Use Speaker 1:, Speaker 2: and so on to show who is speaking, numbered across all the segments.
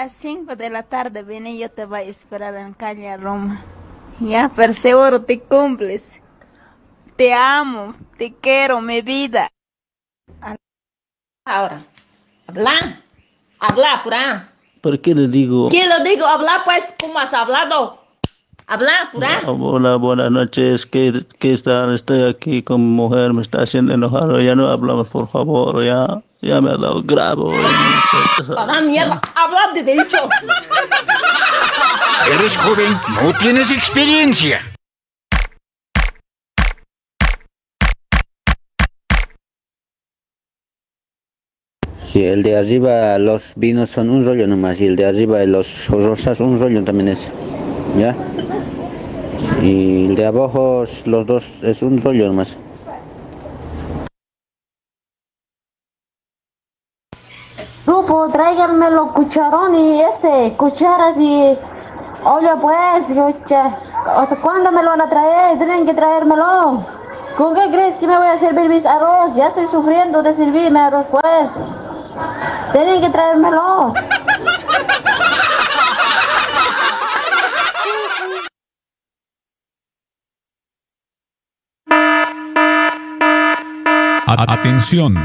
Speaker 1: las 5 de la tarde viene y yo te voy a esperar en calle Roma. Ya, seguro te cumples. Te amo, te quiero, mi vida.
Speaker 2: Ahora, habla, habla, pura.
Speaker 3: ¿Por qué le digo?
Speaker 2: ¿Quién lo digo? Habla, pues, ¿cómo has hablado? Habla, pura.
Speaker 3: Hola, buenas noches. ¿Qué, qué están? Estoy aquí con mi mujer, me está haciendo enojar. Ya no hablamos, por favor, ya. Ya me ha dado grabo.
Speaker 2: Para mierda, habla de dicho.
Speaker 4: Eres joven, no tienes experiencia.
Speaker 5: Sí, el de arriba los vinos son un rollo nomás y el de arriba de los rosas un rollo también es. ¿Ya? Y el de abajo los dos es un rollo nomás.
Speaker 6: Grupo, tráiganme los cucharón y este, cucharas y... Oye pues, escucha, ¿hasta cuándo me lo van a traer? Tienen que traérmelo. ¿Con qué crees que me voy a servir mis arroz? Ya estoy sufriendo de servirme arroz pues. Tienen que traérmelos.
Speaker 7: Atención,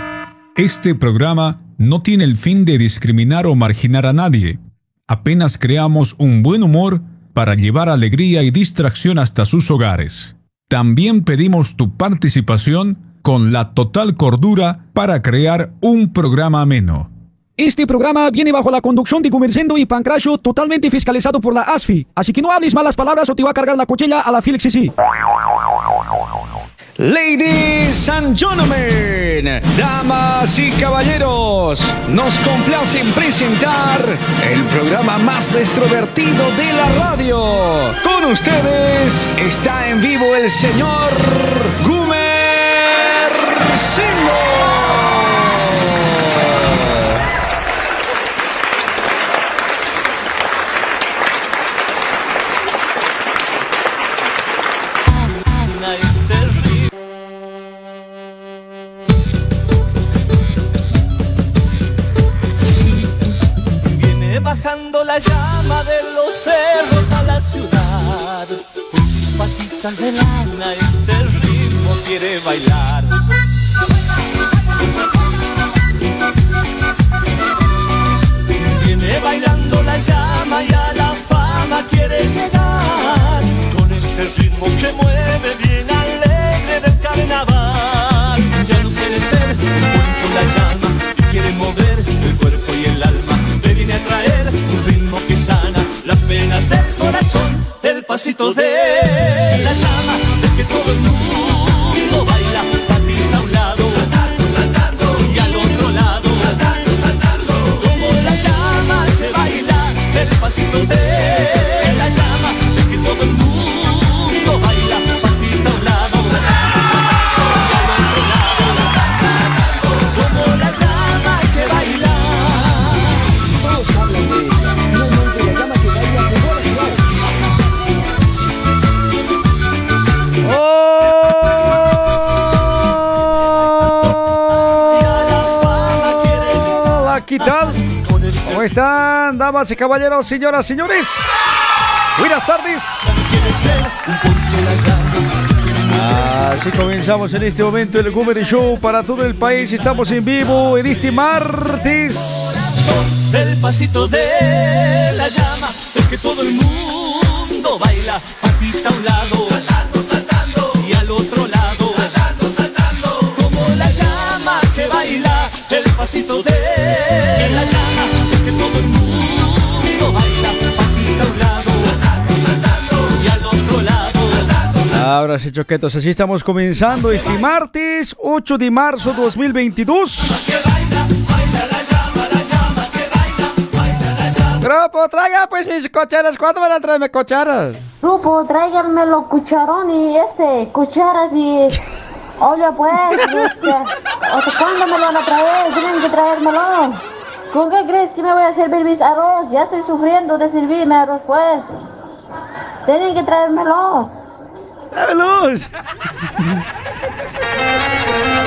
Speaker 7: este programa no tiene el fin de discriminar o marginar a nadie. Apenas creamos un buen humor para llevar alegría y distracción hasta sus hogares. También pedimos tu participación con la total cordura para crear un programa ameno.
Speaker 8: Este programa viene bajo la conducción de Gumercendo y Pancracio totalmente fiscalizado por la ASFI. Así que no hables malas palabras o te va a cargar la cuchilla a la Felix sí.
Speaker 9: Ladies and gentlemen, damas y caballeros, nos complacen presentar el programa más extrovertido de la radio. Con ustedes está en vivo el señor
Speaker 10: la llama de los cerros a la ciudad. Con patitas de lana este ritmo quiere bailar. Viene bailando la llama y a la fama quiere llegar. Con este ritmo que del corazón. El pasito de la llama,
Speaker 11: ¿qué tal? ¿Cómo están, damas y caballeros, señoras, señores? Buenas tardes. Así comenzamos en este momento el Gomery Show para todo el país. Estamos en vivo en este martes.
Speaker 10: El pasito de la llama, el que todo el mundo baila, patita a un lado, pasito de la llama, el que todo el mundo baila, a un lado, saltando, saltando, y al otro lado, saltando,
Speaker 11: Ahora sí, choquetos, así estamos comenzando este martes 8 de marzo 2022. Grupo, traiga pues mis cocheras. ¿Cuándo van a traerme cocheras?
Speaker 6: Grupo, tráiganme los cucharón y este, cucharas y... Oye pues, escucha, ¿hasta cuándo me lo van a traer? Tienen que traérmelo. ¿Con qué crees que me voy a servir mis arroz? Ya estoy sufriendo de servirme arroz pues. Tienen que traérmelos.
Speaker 11: ¡Dámelos!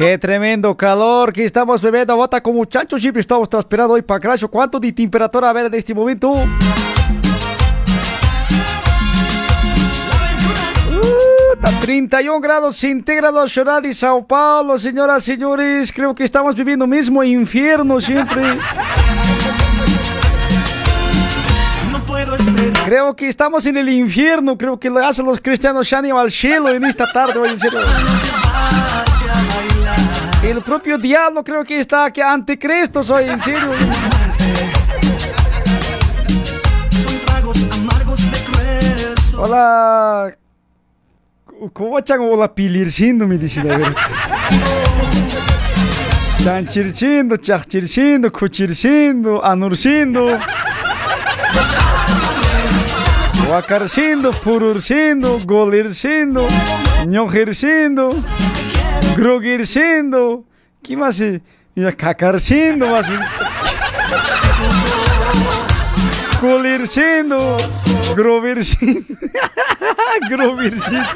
Speaker 11: Qué tremendo calor que estamos bebiendo. Bota como chancho, siempre estamos transpirando hoy para crash. ¿Cuánto de temperatura a ver en este momento? Uh, está 31 grados centígrados, ciudad de Sao Paulo, señoras y señores. Creo que estamos viviendo mismo infierno siempre. Creo que estamos en el infierno. Creo que lo hacen los cristianos Shani al cielo en esta tarde. Hoy, en serio. El propio diablo creo que está aquí ante Cristo. Soy en serio. Hola. ¿Cómo chango hola pilircindo me dice la verdad? Chanchircindo, chachircindo, cuchircindo, anurcindo. Wakarcindo, pururcindo, golircindo, ñojercindo, groguircindo. Que mais? E cacarcindo, mas. Colircindo, grovircindo, grovircindo.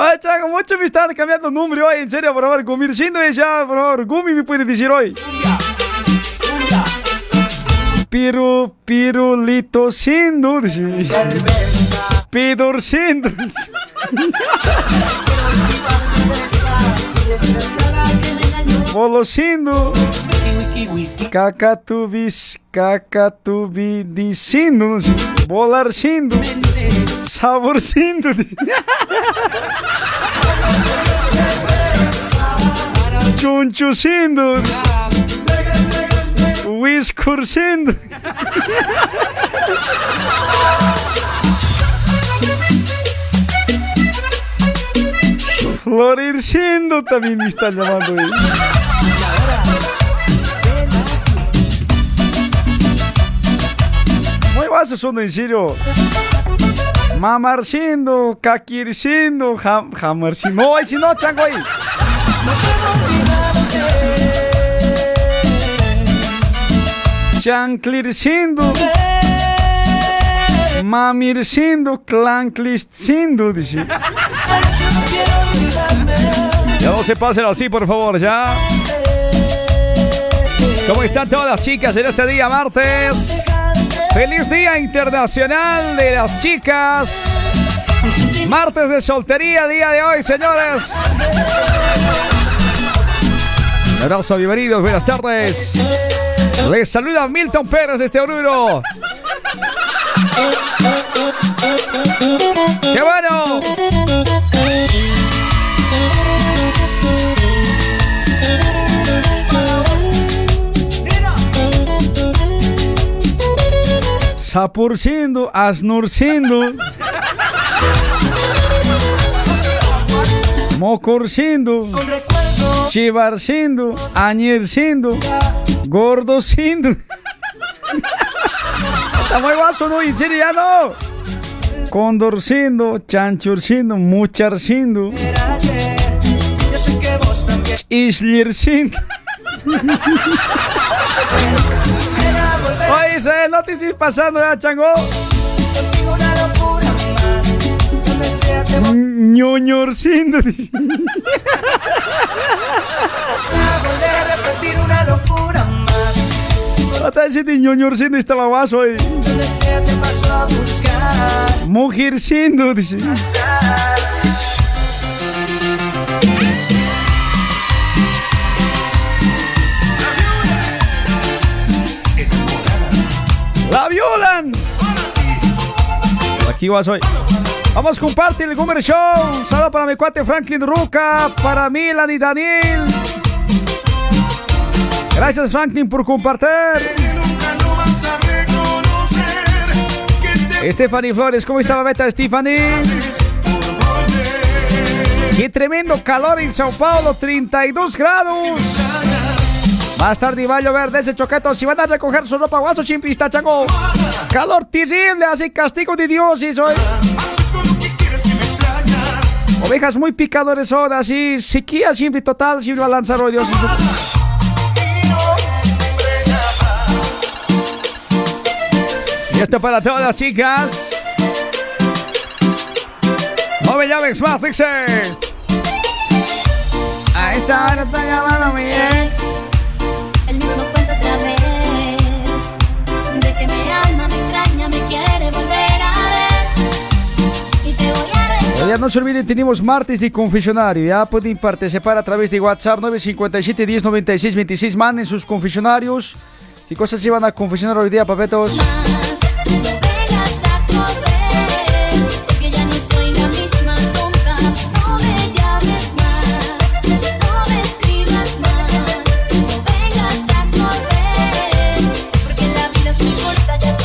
Speaker 11: Ay, chaco, mucho me están cambiando nombre hoy, en serio, por favor. Gomircindo y ya, por favor. Gumi me puede decir hoy. Piru, pirulitocindo. Pidorcindo. Bolocindo. Cacatubis, cacatubidicindo. Bolarcindo. Saborcindo. Chunchucindo. Whiskurcindo. Florircindo también me están llamando ahí. Muy vas son en serio. Mamarcindo, caquircindo, jam, jamarcindo. No, si no, chango ahí. Chanclircindo. Mamircindo, clancliscindo, dice.
Speaker 9: No se pasen así, por favor, ya. ¿Cómo están todas las chicas en este día martes? Feliz Día Internacional de las Chicas. Martes de soltería, día de hoy, señores. Un abrazo, bienvenidos, buenas tardes. Les saluda Milton Pérez de este Oruro. ¡Qué bueno!
Speaker 11: Sapurcindo, asnurcindo. Mocorcindo. Chivarcindo, añercindo, gordocindo. Está muy guaso, ¿no? En serio, ya no. Condorcindo, chanchurcindo, mucharcindo. Isliercindo. Oye, Israel, no te estés pasando ya, chango. ñoñorcindo. dice. Hasta ese de ñoñorcindo estaba guaso ahí. Mujercindo, dice. Aquí vas hoy. Vamos, comparte el Goomer Show. Saludos para mi cuate Franklin Ruca, para Milan y Daniel. Gracias, Franklin, por compartir. Stephanie Flores, ¿cómo estaba Beta Stephanie? Qué tremendo calor en Sao Paulo, 32 grados. Más tarde va a llover de ese choqueto. Si van a recoger su ropa, guaso, chimpista, chango. Calor terrible, así castigo de Dios y soy. Ovejas muy picadores son, así, sequía siempre total, siempre va a lanzar hoy Dios. Y esto para todas las chicas. No me llames más, dice. A esta hora está llamando mi ex. Ya no se olviden, tenemos martes de confesionario. Ya pueden participar a través de WhatsApp 957 10 96 26. Manden sus confesionarios. ¿Qué cosas se van a confesionar hoy día, papetos?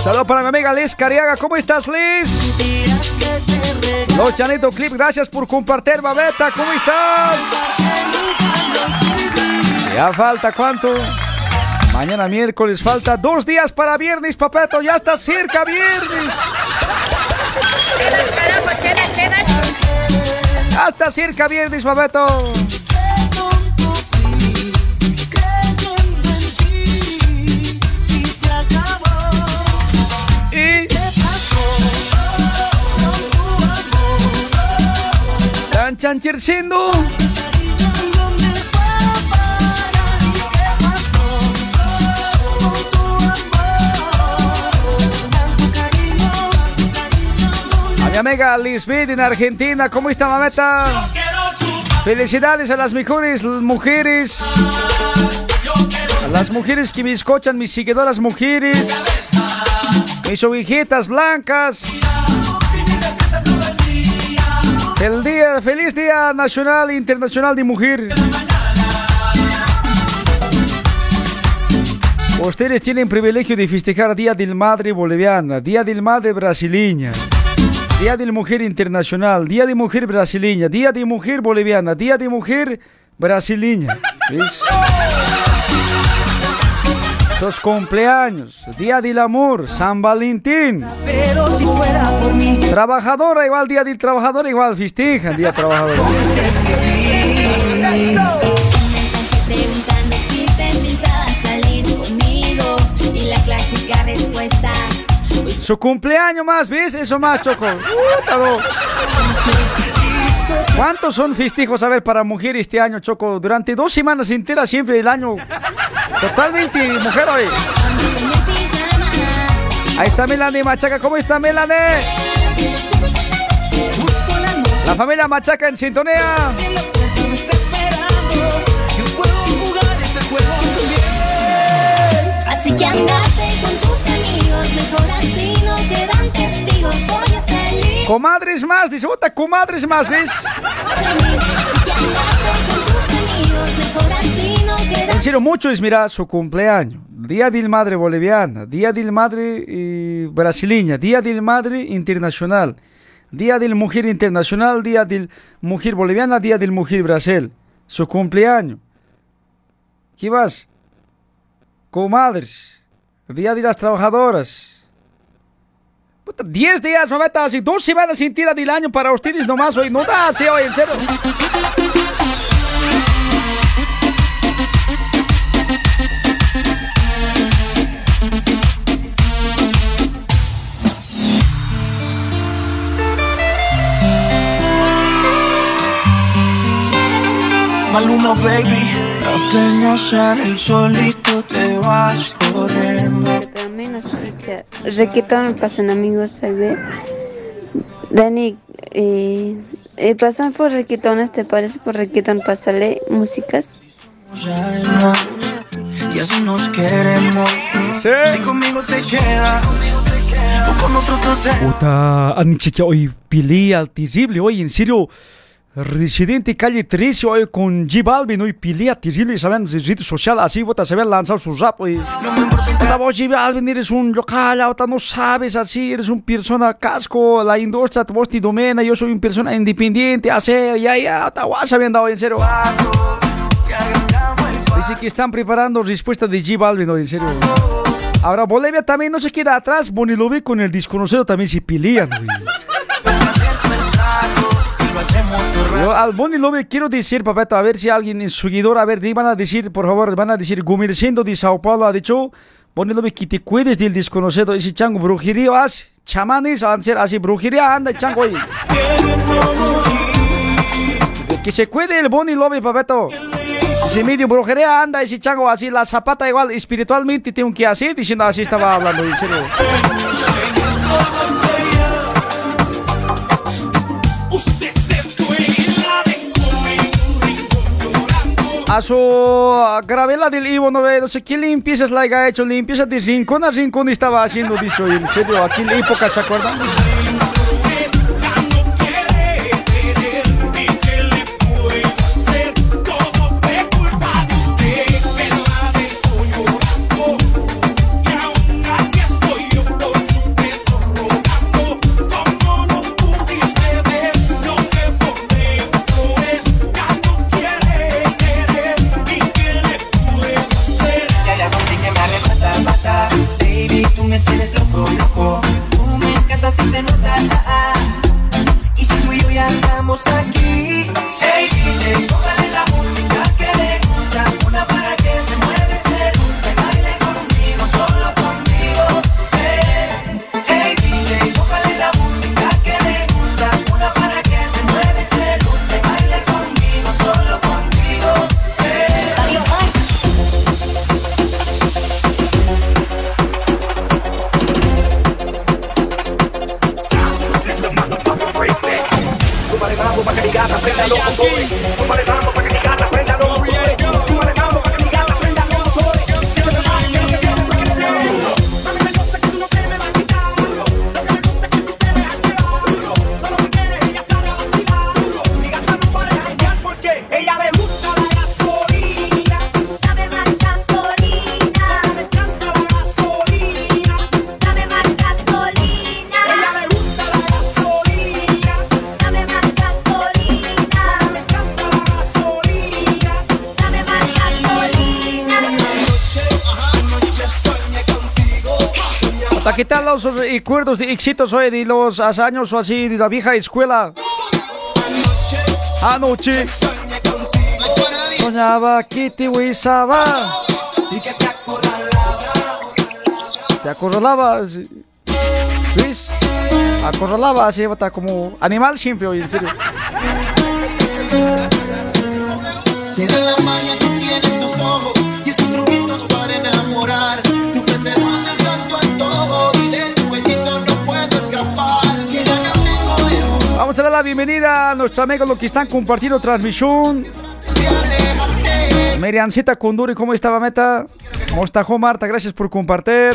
Speaker 11: Saludos para mi amiga Liz Cariaga. ¿Cómo estás, Liz? Los Chanito Clip, gracias por compartir, babeta. ¿Cómo estás? Ya falta cuánto? Mañana miércoles falta dos días para viernes, papeto. Ya está cerca viernes. Ya está cerca viernes, papeto.
Speaker 10: Cariño.
Speaker 11: A mi amiga Lisbeth en Argentina, ¿cómo está, mameta? Felicidades a las mejores mujeres. A las mujeres que me escuchan, mis seguidoras mujeres. Mis ovejitas blancas. El día, feliz día nacional e internacional de mujer. Ustedes tienen privilegio de festejar Día del Madre Boliviana, Día del Madre Brasileña. Día de la Mujer Internacional, Día de Mujer Brasileña, Día de Mujer Boliviana, Día de Mujer Brasileña. Sus cumpleaños, Día del Amor, San Valentín.
Speaker 10: Pero si fuera por mí,
Speaker 11: Trabajadora igual, Día del Trabajador igual, festejan Día Trabajador. Su cumpleaños más, ¿ves? Eso más, Choco. No. ¿Cuántos son festejos, a ver, para mujer este año, Choco? Durante dos semanas enteras, siempre el año. Totalmente mujer hoy. Ahí está Melanie Machaca. ¿Cómo está Melanie? La familia Machaca en sintonía.
Speaker 12: Así que andate con tus amigos. Mejor así no quedan testigos.
Speaker 11: Comadres más, dice, puta, comadres más, ¿ves? En serio, mucho es, mira, su cumpleaños. Día del Madre Boliviana, Día del Madre Brasileña, Día del Madre Internacional, Día del Mujer Internacional, Día del Mujer Boliviana, Día del Mujer Brasil. Su cumpleaños. ¿Qué vas? Comadres. Día de las Trabajadoras. Puta, 10 días, mamita, así dos semanas sin tira del año para ustedes nomás hoy. No da así hoy, en serio.
Speaker 10: Maluma, baby. Apenas el solito te vas corriendo.
Speaker 13: Requetón pasan amigos, ¿sabes? Dani, eh, eh, pasan por requetones, ¿te parece? Por requetón, pásale músicas.
Speaker 10: Y así nos queremos. Si conmigo te quedas o con otro te
Speaker 11: Puta, han chequeado hoy pelea terrible, hoy en serio. Residente calle 13 hoy con J Balvin, hoy pelea terrible, saben, en redes sociales, así, puta, se habían lanzado su rap, hoy. Puta, vos J Balvin eres un local, puta, no sabes así, eres un persona casco, la industria, vos te domina, yo soy un persona independiente, así, ya, ya, puta, guasa habían dado, en serio. Dice que están preparando respuesta de J Balvin, hoy, en serio. Ahora Bolivia también no se queda atrás, Bonilovi con el desconocido también se pelean, güey. Yo al Boni Lobe quiero decir, papeta, a ver si alguien en seguidor, a ver, van a decir, por favor, van a decir, Gumirciendo de Sao Paulo ha dicho, Boni Lobe, que te cuides del desconocido, ese chango brujería hace, chamanes hacer así, brujería anda, chango ahí.
Speaker 14: que se cuide el Boni Lobe, papeto. Si medio brujería anda ese chango así, la zapata igual, espiritualmente tengo que hacer, diciendo así estaba hablando, en serio. Aso gravedad del Ivo no veo, no sé qué limpiezas la ha hecho, limpieza de rincón a rincón estaba haciendo, dicho, en serio, aquí en la época se acuerdan. malos recuerdos de éxitos hoy de los años o así de la vieja escuela. Anoche soñaba que te huizaba. Se acorralaba. ¿Ves? Acorralaba, así como animal siempre hoy, en serio.
Speaker 11: la
Speaker 14: bienvenida a nuestros amigos los que están compartiendo transmisión. Meriancita Conduri, ¿cómo estaba, Meta? ¿Cómo está, Marta? Gracias por compartir.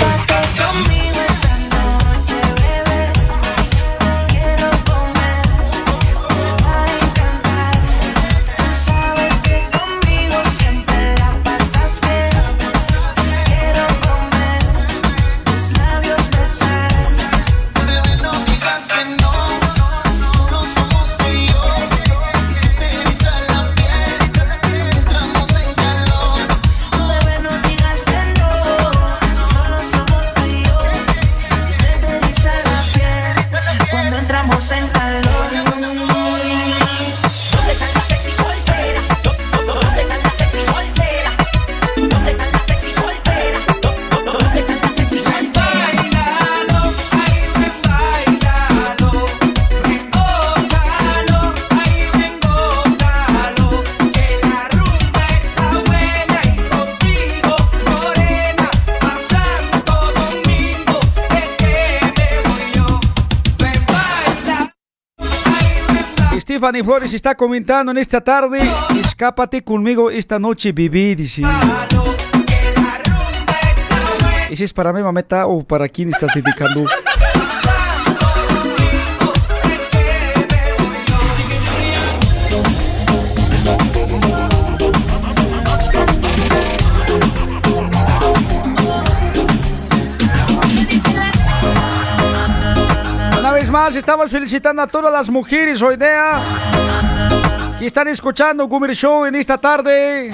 Speaker 14: Tiffany Flores está comentando en esta tarde, escápate conmigo esta noche, viví, dice. ¿Ese es para mi mameta o para quién estás dedicando? estamos felicitando a todas las mujeres hoy día que están escuchando Gumer Show en esta tarde.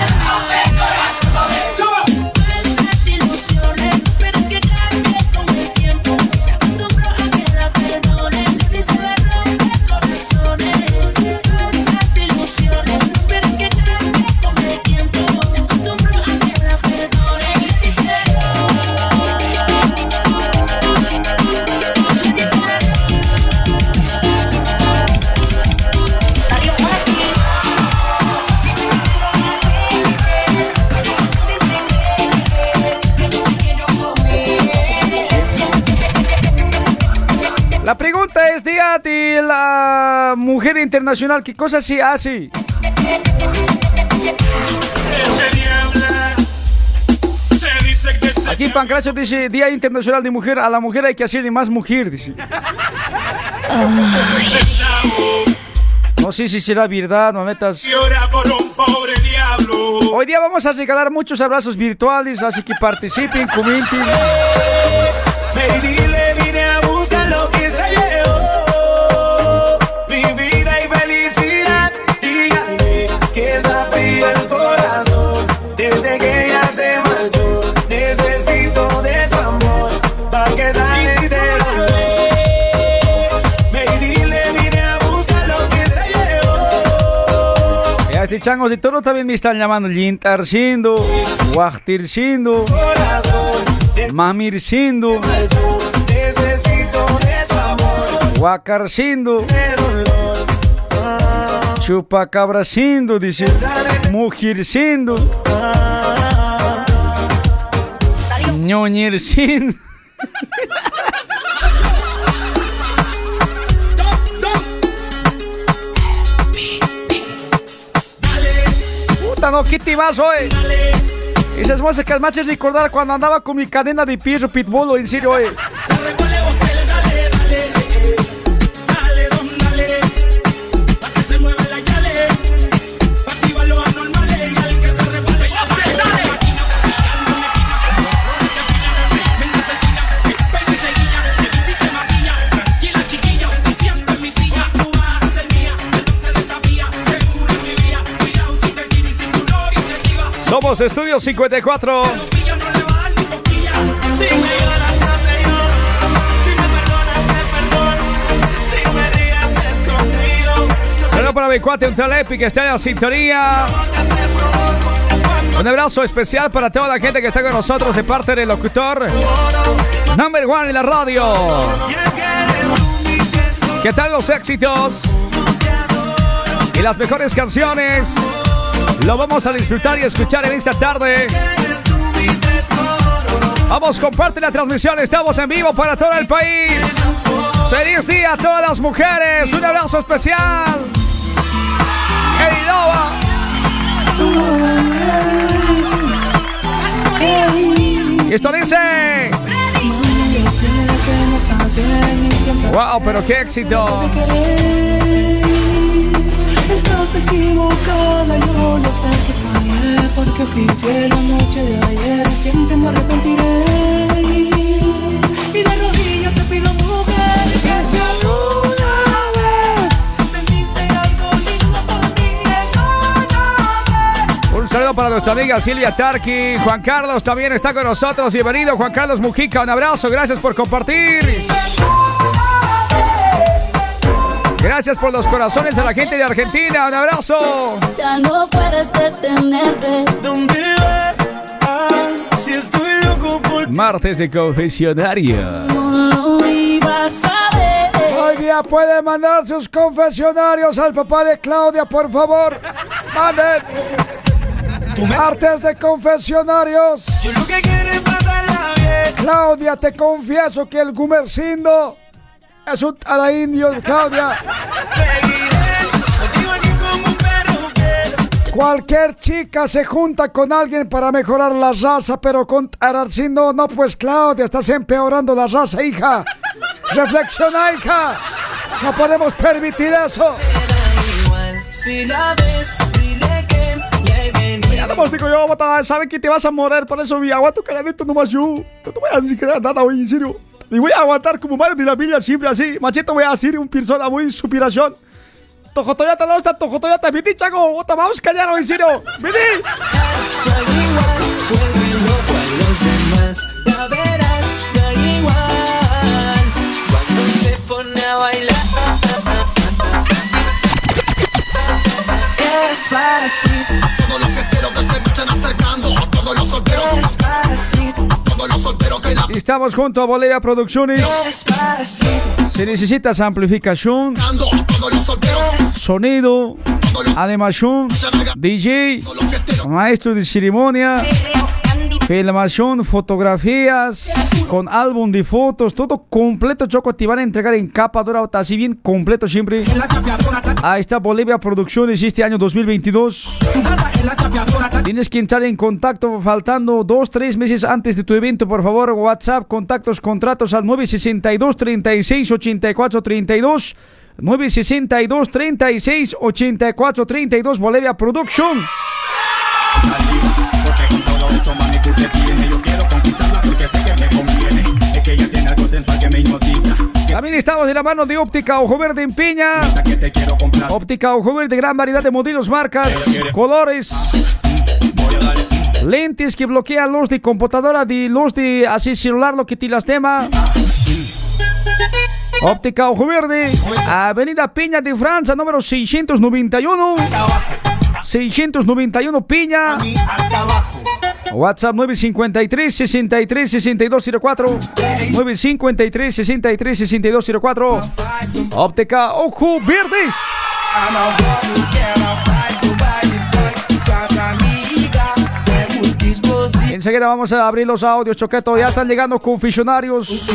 Speaker 11: Día de la Mujer Internacional. ¿Qué cosa se hace? Aquí Pancracio dice Día Internacional de Mujer. A la mujer hay que hacerle más mujer, dice. No sé si será verdad, no metas.
Speaker 10: por un pobre diablo.
Speaker 11: Hoy día vamos a regalar muchos abrazos virtuales, así que participen, comenten.
Speaker 10: Llevó.
Speaker 11: Ya este chango de toro también me están llamando Lintarcindo, Guajtircindo, Mamircindo. Guacarcindo, Chupacabracindo, dice, Mujircindo, Ñoñircindo. Puta, no, ¿qué vas hoy? Esas músicas me hacen recordar cuando andaba con mi cadena de pirro pitbull, en serio, oye.
Speaker 10: Rías, te sonrío.
Speaker 11: Saludos para mi cuate, un telepi que está en la sintonía. Un abrazo especial para toda la gente que está con nosotros de parte del locutor Number One en la radio. ¿Qué tal los éxitos? Y las mejores canciones. Lo vamos a disfrutar y escuchar en esta tarde. Vamos, comparte la transmisión. Estamos en vivo para todo el país. Feliz día a todas las mujeres. Un abrazo especial. ¡Ey, Loba! Y esto dice. Wow, pero qué éxito.
Speaker 15: Estás equivocada, yo ya sé que fallé Porque fui fiel la noche de ayer siempre me arrepentiré Y de rodillas te pido mujer que
Speaker 11: Un saludo para nuestra amiga Silvia Tarqui. Juan Carlos también está con nosotros. Bienvenido, Juan Carlos Mujica. Un abrazo. Gracias por compartir. Gracias por los corazones a la gente de Argentina. Un abrazo.
Speaker 12: Ya no puedes detenerte.
Speaker 10: ¿Dónde vas? Ah, si estoy loco por
Speaker 11: Martes de confesionario.
Speaker 12: No lo ibas a ver.
Speaker 11: Hoy día puede mandar sus confesionarios al papá de Claudia, por favor. Manden. Martes de confesionarios.
Speaker 10: Yo lo que quiero es pasarla bien.
Speaker 11: Claudia, te confieso que el Gumercindo es un tara indio, Claudia. Cualquier chica se junta con alguien para mejorar la raza, pero con Tararcindo no, pues Claudia, estás empeorando la raza, hija. Reflexiona, hija. No podemos permitir eso. Ya te hemos dicho yo, bota, saben que te vas a morir, por eso mi aguanto calladito nomás yo. No te voy a decir nada hoy, en serio. Y voy a aguantar como Mario de la Biblia siempre así. Machete voy a decir un persona muy superación. Tojotoyata no está, Tojotoyata, vení, chaco, bota, vamos a callar hoy, en serio. Vení.
Speaker 16: Todos los fiesteros que se me están acercando, a todos los solteros,
Speaker 10: Despacito.
Speaker 16: Todos los solteros que la
Speaker 11: Estamos junto a Bolivia Producciones. Si necesitas amplificación, sonido, animación, DJ, maestro de ceremonia, filmación, fotografías, con álbum de fotos, todo completo, Choco. Te van a entregar en capa dorada, así bien completo siempre. Ahí está Bolivia Producciones este año 2022. Tienes que entrar en contacto faltando dos, tres meses antes de tu evento, por favor. WhatsApp, contactos, contratos al 962 36 84 32. 962 36 84 32 Bolivia Production.
Speaker 17: Porque con todo eso, mami, tú te tienes. Yo quiero conquistarla porque sé que me conviene. Es que ella tiene algo sensual que me hipnotiza.
Speaker 11: También estamos de la mano de Óptica Ojo Verde en Piña. Óptica Ojo Verde, gran variedad de modelos, marcas, colores. Lentes que bloquean luz de computadora, de luz de así celular, lo que te lastima. Óptica Ojo Verde, Avenida Piña de Francia, número 691. 691 Piña. WhatsApp 953 63 6204 953 63 6204 Óptica Ojo Verde. Enseguida vamos a abrir los audios, Choqueto. Ya están llegando confisionarios.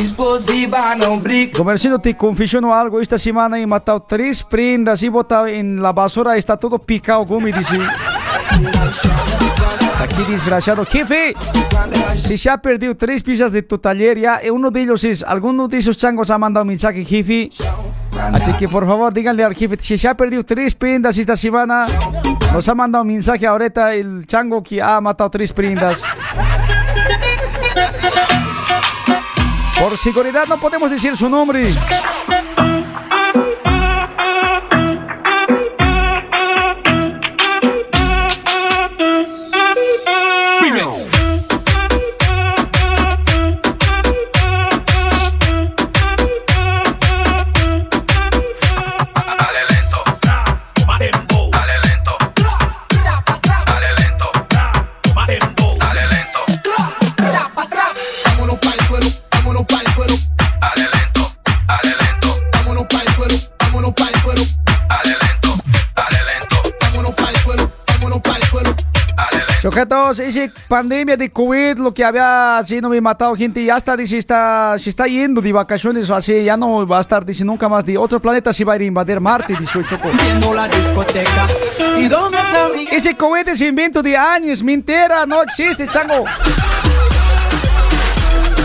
Speaker 11: Comerciante, te confesiono algo. Esta semana he matado tres prendas y botado en la basura. Está todo picado, como dice. Aquí desgraciado. Jefe, si se ha perdido tres piezas de tu taller, ya eh, uno de ellos es, alguno de esos changos ha mandado un mensaje, jefe. Así que por favor díganle al jefe, si se ha perdido tres prendas esta semana, nos ha mandado un mensaje ahorita el chango que ha matado tres prendas. Por seguridad no podemos decir su nombre. Choquetos, esa pandemia de COVID, lo que había así no me matado gente, ya está, dice, está, se está yendo de vacaciones o así, ya no va a estar, dice, nunca más de otro planeta se va a ir a invadir Marte, dice el Choco.
Speaker 15: la discoteca. ¿Y dónde está mi
Speaker 11: Ese COVID es invento de años, mentira, no existe, chango.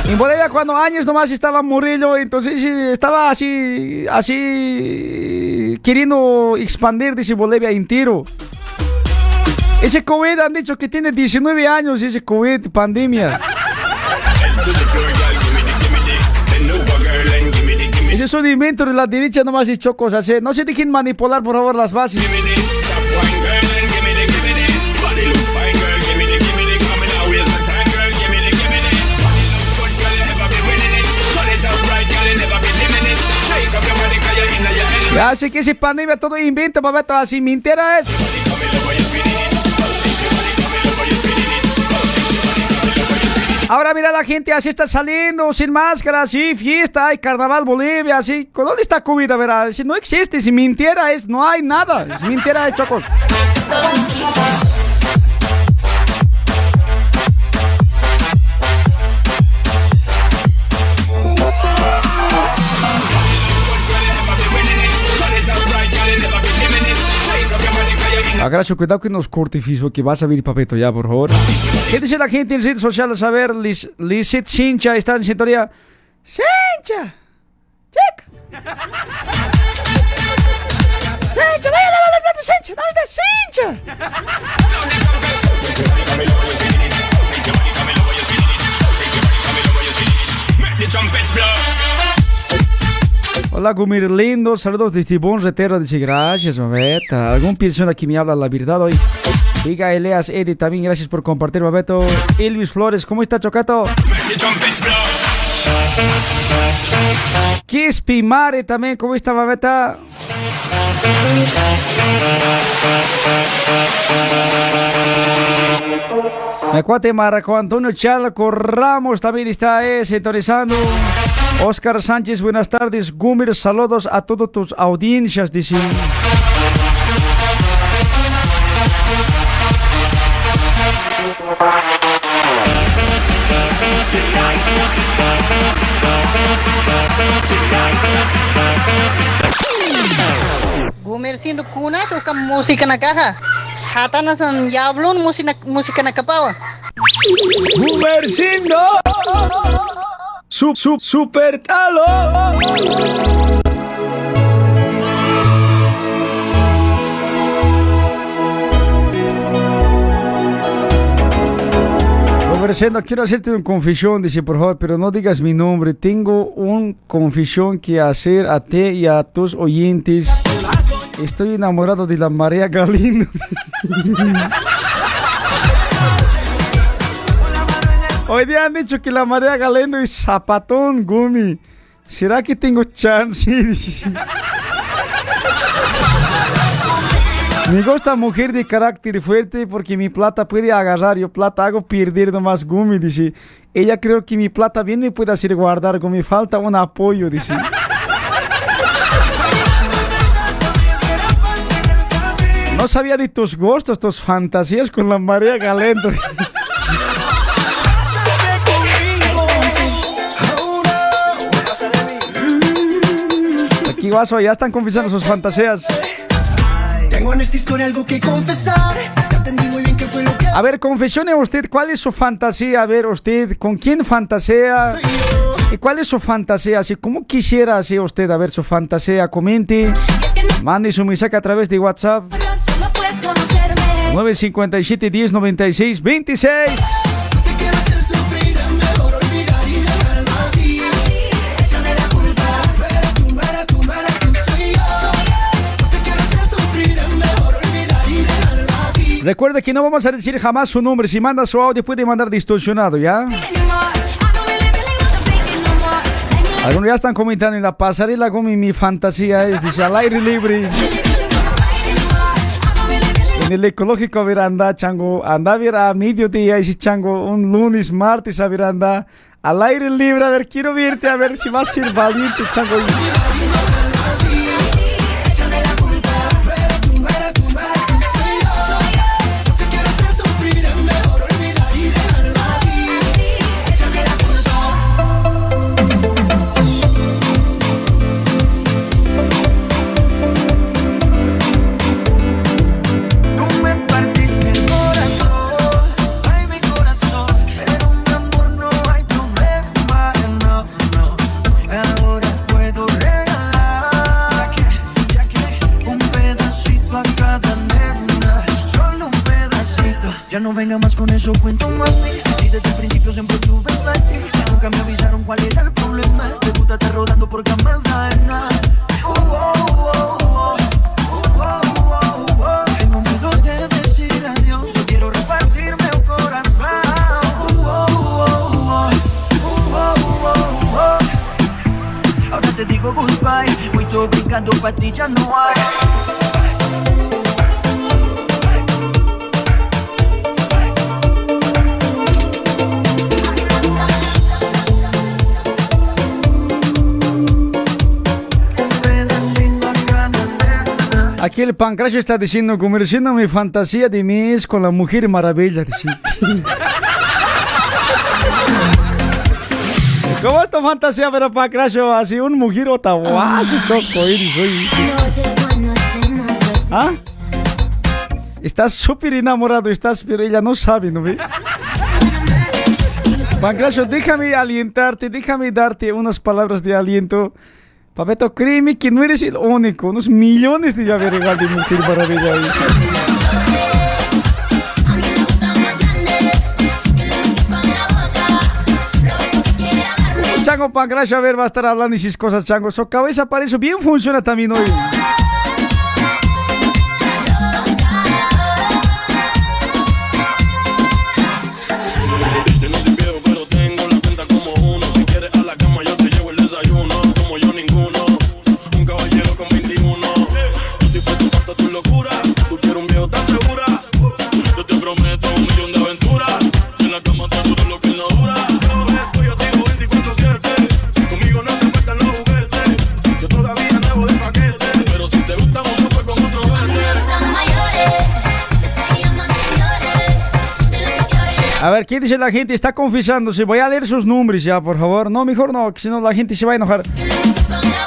Speaker 11: En Bolivia cuando años nomás estaba Murillo, entonces estaba así, así, queriendo expandir, dice Bolivia entero. Ese COVID han dicho que tiene 19 años, ese COVID, pandemia. Ese es un invento de la derecha nomás y chocos, así. No se dejen manipular, por favor, las bases. Ya que ese pandemia todo invento, papato, así mentira es. Ahora mira la gente así está saliendo sin máscara, así fiesta, hay carnaval Bolivia, así. ¿Dónde está COVID? A ver, ah, si no existe, si mintiera es, no hay nada. Es mentira de chocos. Agracio, cuidado que nos corte fiso, que vas a ver papeto ya, por favor. ¿Qué dice la gente en redes sociales? A ver, Liz, Sincha está en sintonía. ¡Sincha! ¡Check! ¡Sincha! ¡Vaya a lavar las manos, Sincha! ¿Dónde está Sincha? Hola, Gumir lindo, saludos desde Bon Retero, dice gracias, mameta. Algún persona que me habla la verdad hoy. Diga Eleas Eddie también, gracias por compartir, mameto. Elvis Flores, ¿cómo está, Chocato? Kiss Pimare también, ¿cómo está, mameta? Me cuate Marco Antonio Chalco Ramos también está eh, sintonizando. Oscar Sánchez, buenas tardes. Gumir, saludos a todas tus audiencias, dice.
Speaker 18: Gumer siendo kunas o kam música na caja. Satanas ang yablon música na música na kapawa.
Speaker 11: Gumer siendo Sup, sup, super talo. Quiero hacerte una confesión, dice por favor, pero no digas mi nombre. Tengo una confesión que hacer a ti y a tus oyentes. Estoy enamorado de la María Galindo. Hoy día han dicho que la María Galindo es zapatón gumi. ¿Será que tengo chance? Me gusta mujer de carácter fuerte porque mi plata puede agarrar. Yo plata hago perder nomás gumi, dice. Ella creo que mi plata bien me puede hacer guardar. Me falta un apoyo, dice. No sabía de tus gustos, tus fantasías con la María Galento. Guaso, ya están confesando sus fantasías.
Speaker 19: Tengo en esta historia algo que confesar.
Speaker 11: A ver, confesione usted, ¿cuál es su fantasía? A ver, usted, ¿con quién fantasea? ¿Y cuál es su fantasía? Así, ¿Cómo quisiera así usted? A ver, su fantasía, comente. Mande su mensaje a través de WhatsApp. 957 10 96 26. Recuerde que no vamos a decir jamás su nombre. Si manda su audio puede mandar distorsionado, ¿ya? Algunos ya están comentando en la pasarela como mi fantasía es, dice, al aire libre. En el ecológico a ver anda, chango, anda a ver a mediodía, ese chango, un lunes, martes a ver anda, al aire libre, a ver, quiero verte, a ver si vas a ser valiente, chango.
Speaker 19: Venga más con eso, cuento más. Si desde el principio siempre tuve ti, nunca me avisaron cuál era el problema. Te gusta estar rodando por camas nada. Uh, oh, oh, oh. Oh, oh, oh. Tengo de decir adiós. Yo quiero repartirme un corazón. Ahora te digo goodbye. Muy obrigado, para ti ya no hay.
Speaker 11: Aquí el pancracio está diciendo, comerciando mi fantasía de mes con la mujer maravilla. dice. ¿Cómo es tu fantasía, pero pancracio? Así un mujer otahuazo, choco, iris, oye. ¿Ah? Estás súper enamorado, estás, pero ella no sabe, ¿no ve? Pancracio, déjame alientarte, déjame darte unas palabras de aliento. Papeto, créeme que no eres el único, unos millones de llaves regal de mujer maravilla. ahí. Chango Pancracio, a ver, va a estar hablando y sus cosas, Chango. Su cabeza para eso bien funciona también hoy.
Speaker 20: A
Speaker 11: ver, ¿qué dice la gente? Está confesándose. Voy a leer sus nombres ya, por favor. No, mejor no, que si no la gente se va a enojar.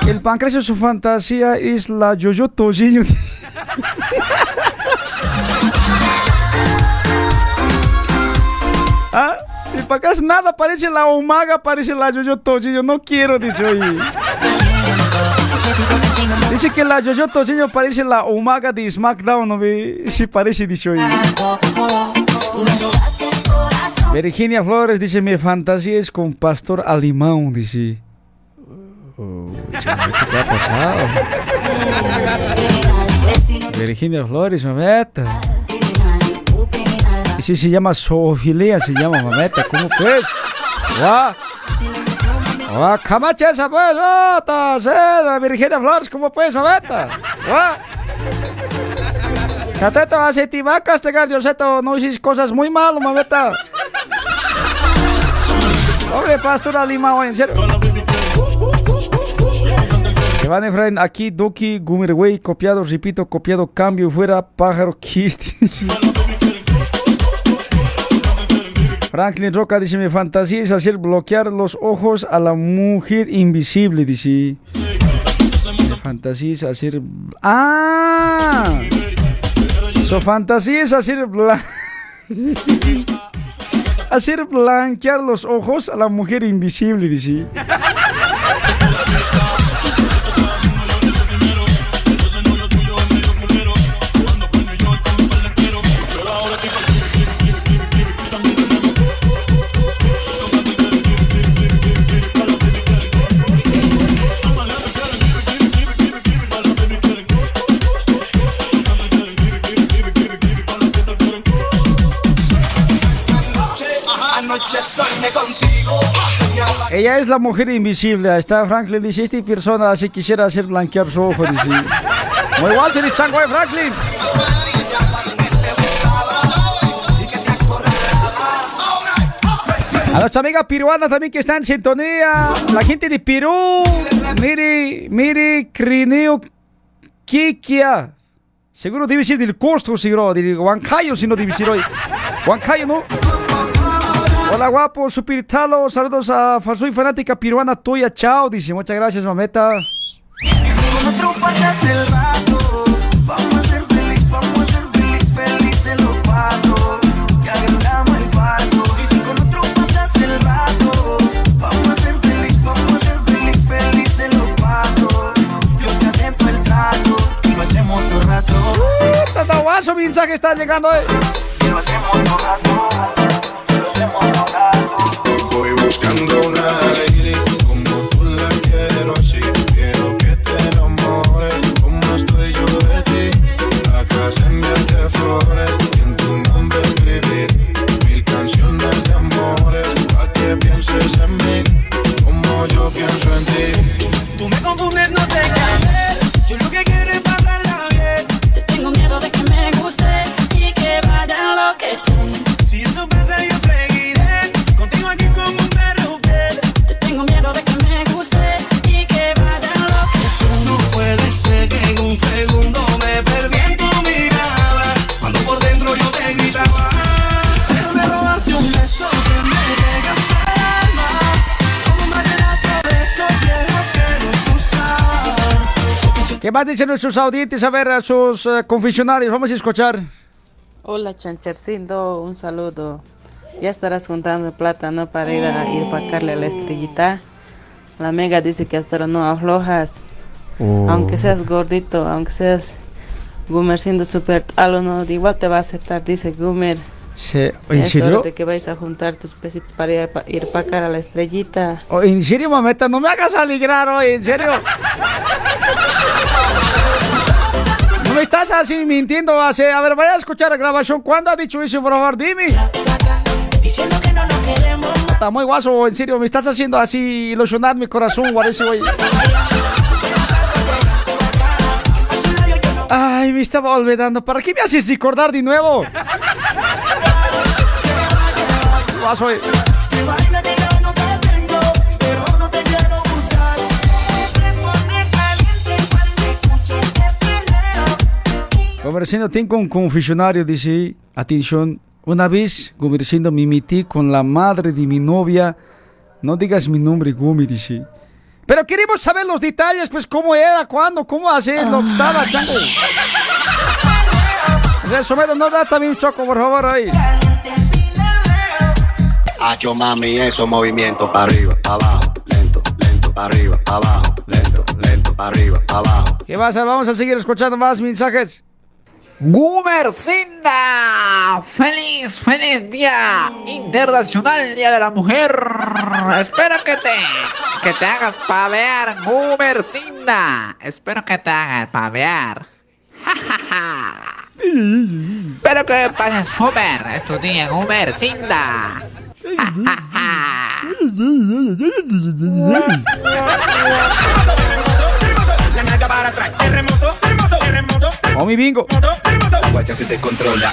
Speaker 11: El pancracio, su fantasía es la Yoyo Tojiño. ¿Ah? El pancracio nada parece la Omaga, parece la Yoyo Tojiño. No quiero, dice hoy. Dice que la Yoyo Tojiño parece la Omaga de SmackDown, ¿no ve? Sí parece, dice hoy. Virginia Flores dice, mi fantasía es con Pastor Alimán, dice. Oh, ¿Qué ha pasado? Virginia Flores, mameta. Ese se llama zoofilia, se llama mameta. ¿Cómo pues? ¡Guau! ¡Guau! ¡Camacha esa pues! ¡Oh, Virginia Flores! ¿Cómo pues, mameta? ¡Guau! Cateto, hace te va a castigar, Dioseto. No hiciste cosas muy malas, mameta. Hombre, pastor Alimao, en serio. Iván Efraín, aquí Doki Gumirwey, copiado, repito, copiado, cambio, fuera, pájaro, kist. Franklin Roca dice, mi fantasía es hacer bloquear los ojos a la mujer invisible, dice. Mi fantasía es hacer... ¡Ah! Su fantasía es hacer... bla- hacer blanquear los ojos a la mujer invisible, dice. Ella es la mujer invisible. Está Franklin. Dice, esta persona si quisiera hacer blanquear su ojo. Dice. Muy guay, señor Chango de Franklin. A nuestra amiga peruana también que está en sintonía. La gente de Perú. Mire, mire, Crineo Kikia. Seguro debe ser del costo, seguro. Del Huancayo, si no debe ser hoy. Huancayo, ¿no? Hola guapo, super talo, saludos a Soy fanática peruana tuya, chao, dice, muchas gracias mameta.
Speaker 19: Vamos a ser feliz, vamos a ser feliz, felices los cuatro. Que agrandamos el cuarto. Y si con otro pasas el rato, vamos a ser feliz, vamos a ser feliz, felices los cuatro. Yo te acepto el trato y lo hacemos todo rato.
Speaker 11: Tata guaso, mensaje está llegando, eh.
Speaker 19: Y lo hacemos todo rato.
Speaker 20: Voy buscando una lady
Speaker 19: ¿Qué
Speaker 11: más dicen nuestros audientes? A ver, a sus eh, confesionarios, vamos a escuchar.
Speaker 21: Hola Chanchercindo, un saludo. Ya estarás juntando plata, ¿no? Para ir a ir pagarle a la estrellita. La mega dice que hasta ahora no aflojas. Aunque seas gordito, aunque seas Gumer siendo super talo, no, igual te va a aceptar, dice Gumer.
Speaker 11: Se- ¿En
Speaker 21: es
Speaker 11: serio?
Speaker 21: hora de que vais a juntar tus pesitos para ir, pa- ir pagar a la estrellita.
Speaker 11: Oh, ¿En serio, mameta? No me hagas alegrar hoy, en serio. No me estás así mintiendo. Así. A ver, vaya a escuchar la grabación. ¿Cuándo ha dicho eso, por favor? Dime.
Speaker 19: Diciendo que no nos queremos.
Speaker 11: Está muy guaso, en serio. Me estás haciendo así ilusionar mi corazón, parece, güey. Ay, me estaba olvidando. ¿Para qué me haces recordar de nuevo?
Speaker 19: Este peleo.
Speaker 11: Conversando, tengo un confesionario, dice, atención, Una vez, Gumercindo, me metí con la madre de mi novia. No digas mi nombre, Gumi, dice. Pero queremos saber los detalles, pues cómo era, cuándo, cómo hacer, lo que estaba, chango. Resumido, no da también un choco, por favor, ahí.
Speaker 22: Hacho mami, eso movimiento para arriba, para abajo, lento, lento, para arriba, para abajo, lento, lento, para arriba, para abajo.
Speaker 11: ¿Qué pasa? Vamos a seguir escuchando más mensajes.
Speaker 23: Gumercinda, feliz, feliz día internacional, día de la mujer. Espero que te, que te hagas pavear, Gumercinda. Espero que te hagas pavear. Espero que pases súper estos días, Gumercinda.
Speaker 17: La nalga para atrás. Terremoto, terremoto, terremoto.
Speaker 11: O mi bingo.
Speaker 17: Guacha se te controla.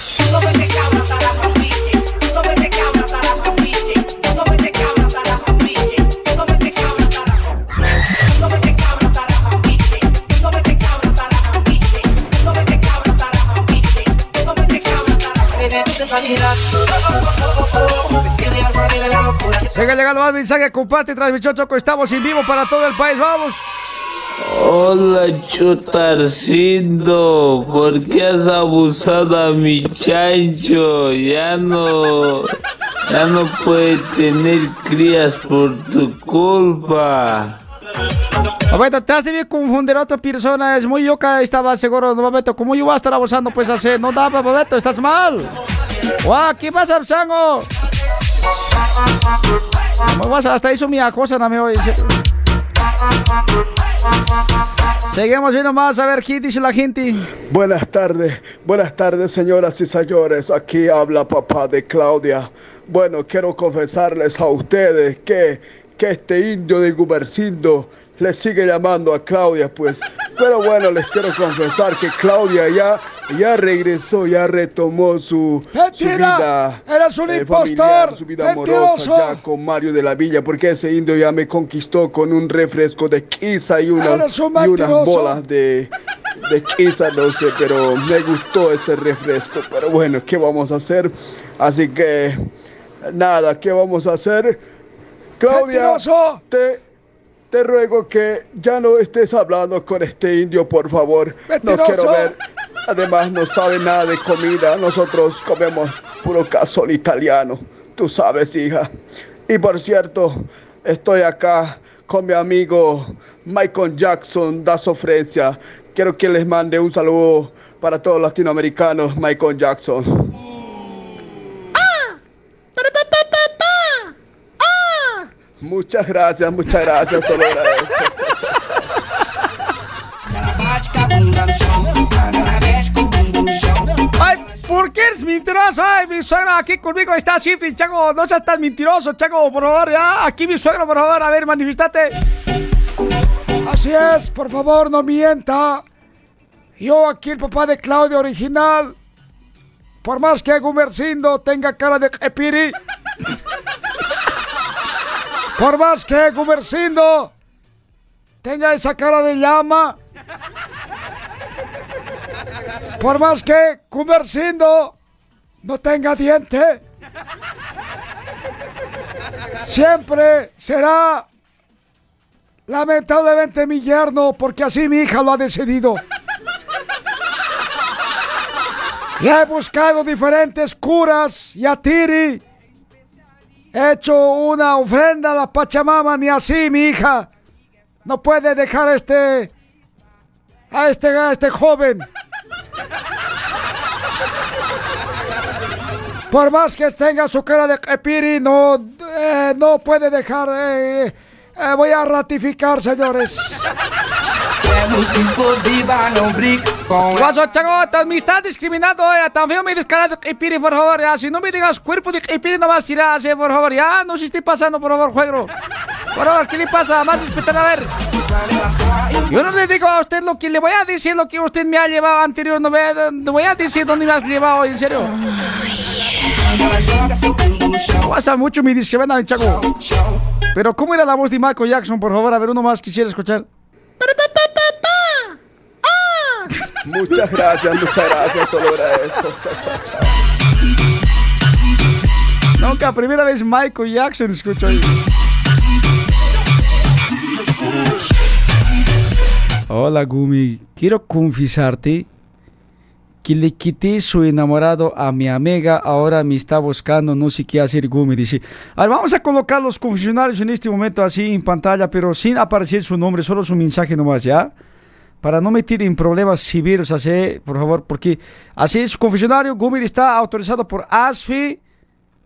Speaker 11: Sigue llegando más mensajes, comparte transmisión Choco. Estamos en vivo para todo el país, vamos.
Speaker 24: Hola Chutarcindo, ¿por qué has abusado a mi chancho? Ya no, ya no puede tener crías por tu culpa.
Speaker 11: Momento, te has debido confundir a otra persona, es muy yo que estaba seguro, no momento, ¿cómo yo voy a estar abusando pues así? No da, momento, estás mal. Guau, ¿qué pasa, Sango? ¿Cómo vas? Hasta hizo mi cosa, no me oye. Seguimos viendo más, a ver qué dice la gente.
Speaker 25: Buenas tardes, buenas tardes señoras y señores, aquí habla papá de Claudia. Bueno, quiero confesarles a ustedes que, que este indio de Gumercindo le sigue llamando a Claudia, pues. Pero bueno, les quiero confesar que Claudia ya, ya regresó, ya retomó su, vida
Speaker 11: eres un
Speaker 25: eh,
Speaker 11: impostor,
Speaker 25: familiar, su vida
Speaker 11: mentiroso.
Speaker 25: amorosa ya con Mario de la Villa, porque ese indio ya me conquistó con un refresco de quizá y, una-
Speaker 11: un
Speaker 25: y unas
Speaker 11: mentiroso.
Speaker 25: bolas de, de quizá, no sé, pero me gustó ese refresco. Pero bueno, ¿qué vamos a hacer? Así que, nada, ¿qué vamos a hacer? Claudia, te, te ruego que ya no estés hablando con este indio, por favor. No quiero ver. Además, no sabe nada de comida. Nosotros comemos puro cazón italiano. Tú sabes, hija. Y por cierto, estoy acá con mi amigo Michael Jackson, da Sofrencia. Quiero que les mande un saludo para todos los latinoamericanos, Michael Jackson. Muchas gracias, muchas gracias, solo.
Speaker 11: Ay, ¿por qué eres mentiroso? Ay, mi suegra aquí conmigo está siempre, Chaco. No seas tan mentiroso, Chaco, por favor, ya. Aquí mi suegro, por favor, a ver, manifestate. Así es, por favor, no mienta. Yo aquí, el papá de Claudia original. Por más que Gumercindo tenga cara de epiri. Por más que Gumercindo tenga esa cara de llama. Por más que Gumercindo no tenga diente. Siempre será lamentablemente mi yerno porque así mi hija lo ha decidido. Ya he buscado diferentes curas y a Tiri. He hecho una ofrenda a la Pachamama, ni así mi hija no puede dejar a este a este a este joven. Por más que tenga su cara de epiri, no, eh, no puede dejar. eh, eh, voy a ratificar, señores. Guaso, chago, te- me estás discriminando, eh. Tan feo me dices cara de epiri, por favor, ya. Si no me digas cuerpo de epiri, no vas a ir a hacer, por favor, ya. No se esté pasando, por favor, juego. Por favor, ¿qué le pasa? Más respetar, a ver. Yo no le digo a usted lo que le voy a decir, lo que usted me ha llevado anterior. No voy a, no voy a decir dónde me has llevado, en serio. Pasa mucho mi discriminan, chaco. Pero, ¿cómo era la voz de Michael Jackson? Por favor, a ver, uno más quisiera escuchar.
Speaker 25: Muchas gracias, muchas gracias, solo agradezco.
Speaker 11: Nunca, primera vez Michael Jackson escucho ahí. Hola Gumi, quiero confesarte que le quité su enamorado a mi amiga, ahora me está buscando, no sé qué hacer Gumi, dice. A ver, vamos a colocar los confesionarios en este momento así en pantalla, pero sin aparecer su nombre, solo su mensaje nomás, ¿ya? Para no meter en problemas civiles, así, por favor, porque así es, su confesionario, Gumi está autorizado por ASFI,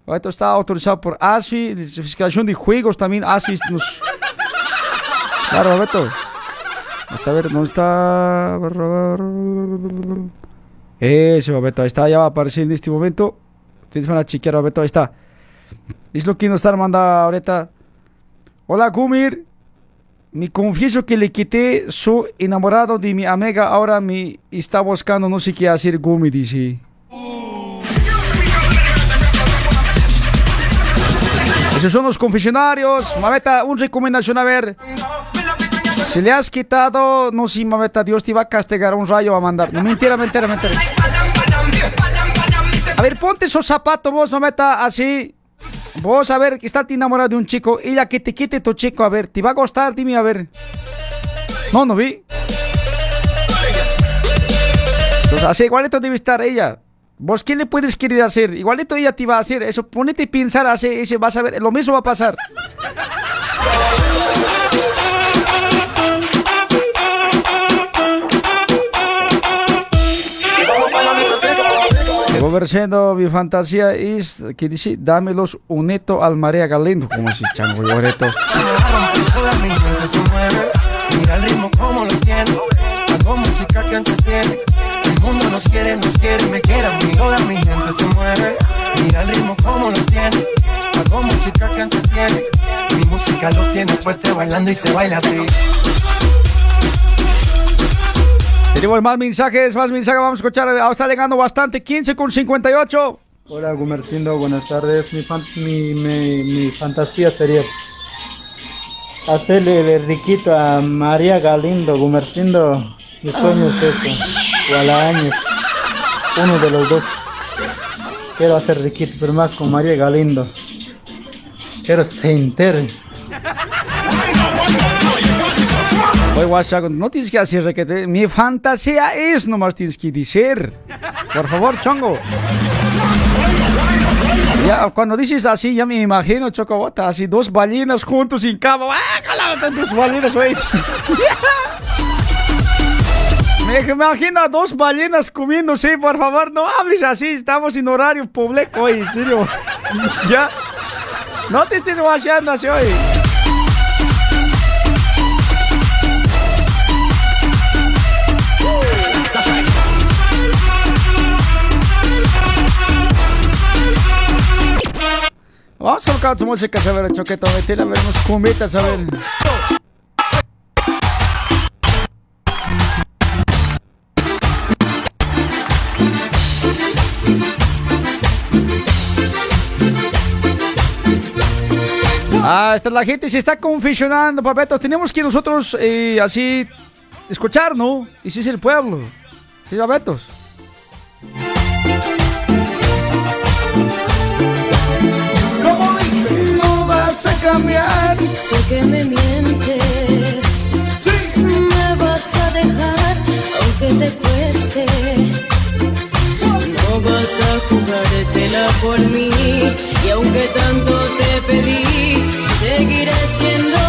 Speaker 11: esto está autorizado por ASFI, fiscalización de juegos también, ASFI nos... Claro, Beto. Hasta ver, ¿dónde está? Eso, Beto, ahí está, ya va a aparecer en este momento. Ustedes van a chequear, Beto, ahí está. Es lo que nos está mandando ahorita. Hola, Gumir. Me confieso que le quité su enamorado de mi amiga, ahora me está buscando, no sé qué hacer, Gumi, dice. Esos son los confesionarios. Mameta, una recomendación, a ver. Si le has quitado, no sé, mameta, Dios te va a castigar, un rayo va a mandar. No, mentira, mentira, mentira. A ver, ponte esos zapatos vos, mameta, así. Vos, a ver, que está enamorado de un chico. Ella que te quite tu chico, a ver, ¿te va a gustar? Dime, a ver. No, no vi. Pues así, igualito debe estar ella. ¿Vos qué le puedes querer hacer? Igualito ella te va a hacer. Eso, ponete a pensar, así, ese, vas a ver, lo mismo va a pasar. Siendo mi fantasía es que dice, dámelos un neto al María Galindo. Como si chango
Speaker 26: se mueve. Mira el ritmo como los tiene. Hago música que entretiene. El mundo nos quiere, nos quiere, me quiere a mí. Toda mi gente se mueve. Mira el ritmo como los tiene. Hago música que entretiene. Mi música los tiene fuerte bailando y se baila así.
Speaker 11: Tenemos más mensajes, más mensajes. Vamos a escuchar. ah, Está llegando bastante. 15 con 58.
Speaker 27: Hola Gumercindo, buenas tardes. Mi, fan- mi, mi- mi fantasía sería hacerle riquito a María Galindo. Gumercindo, mi sueño es eso. O a la Áñez. Uno de los dos. Quiero hacer riquito, pero más con María Galindo. Quiero se
Speaker 11: WhatsApp, no tienes que hacer requete. Mi fantasía es nomás tienes que decir. Por favor, chongo. Ya, cuando dices así, ya me imagino, Chocobota, así dos ballenas juntos sin cama. ¡Ah, calado, dos ballenas, güey! Me imagino a dos ballenas comiéndose, por favor, no hables así, estamos en horario público hoy, en serio. ya. No te estés guachando así hoy. Su música, a ver, choqueta, metela, a ver, unos cumbitas, a ver. Ah, esta la gente se está confusionando, papetos. Tenemos que nosotros eh, así escuchar, ¿no? Y si es el pueblo. Sí, papetos.
Speaker 15: Cambiar.
Speaker 12: Sé que me mientes. Me vas a dejar, aunque te cueste. No vas a jugártela por mí. Y aunque tanto te pedí, seguiré siendo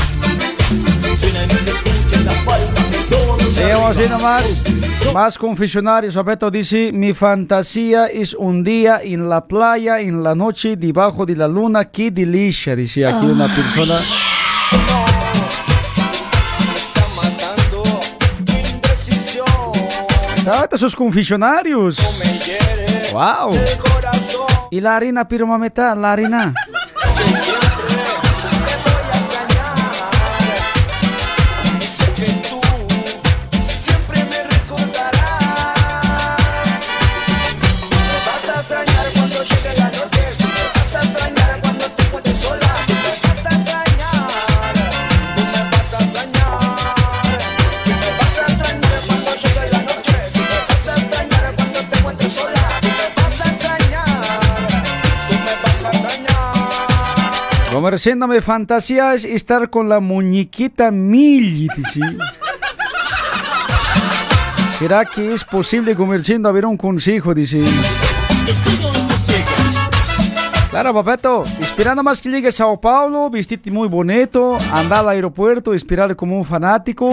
Speaker 11: Seguimos viendo más. Más confesionarios. Roberto dice: Mi fantasía es un día en la playa, en la noche, debajo de la luna. Qué delicia, dice aquí una persona. Tata, sus confesionarios. Wow. Y la harina piromameta, la harina. Comerciándome fantasía es estar con la muñequita Milly, dice. ¿Será que es posible comerciando a ver un consejo? Dice. Claro, papeto. Esperando más que llegue a Sao Paulo, vestirte muy bonito, andar al aeropuerto, esperarle como un fanático.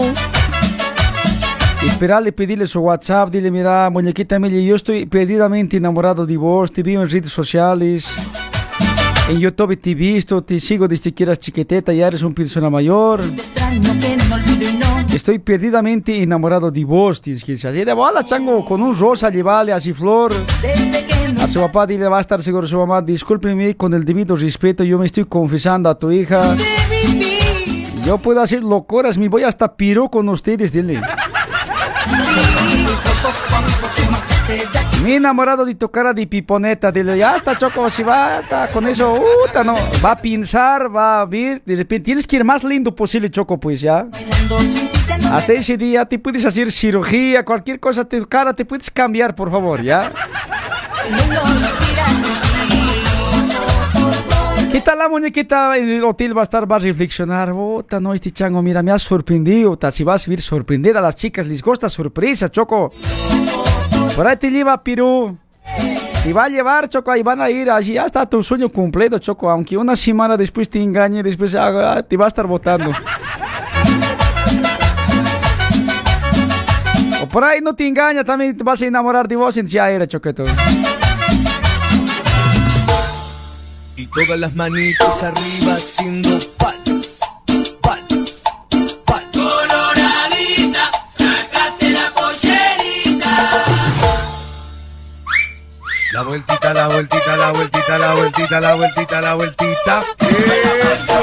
Speaker 11: Esperarle, pedirle su WhatsApp, dile, mira, muñequita Milly, yo estoy perdidamente enamorado de vos, te veo en redes sociales. En YouTube te he visto, te sigo desde que eras chiquiteta, ya eres un persona mayor. Estoy perdidamente enamorado de vos, tienes que decir. Así de bola, chango, con un rosa, llevarle así flor. A su papá dile, va a estar seguro su mamá, discúlpeme con el debido respeto, yo me estoy confesando a tu hija. Yo puedo hacer locuras, me voy hasta piro con ustedes, dile. Mi enamorado de tu cara de piponeta, dile, ya está Choco, si va está con eso, uta, no, va a pensar, va a ver, de repente tienes que ir más lindo posible, Choco, pues ya. Hasta ese día te puedes hacer cirugía, cualquier cosa, tu cara te puedes cambiar, por favor, ya. ¿Qué tal la muñequita en el hotel va a estar, va a reflexionar? Bota, no, este chango, mira, me ha sorprendido. Si vas a vivir sorprendida, a las chicas les gusta sorpresa, Choco. Por ahí te lleva Pirú. Y va a llevar, Choco, ahí van a ir, allí ya está tu sueño completo, Choco. Aunque una semana después te engañe, después ah, te va a estar votando. O por ahí no te engaña, también te vas a enamorar de vos, ya era, Choqueto.
Speaker 10: Y todas las manitas arriba haciendo palmas, La vueltita, la vueltita, la vueltita, la vueltita, la vueltita, la vueltita. Eso.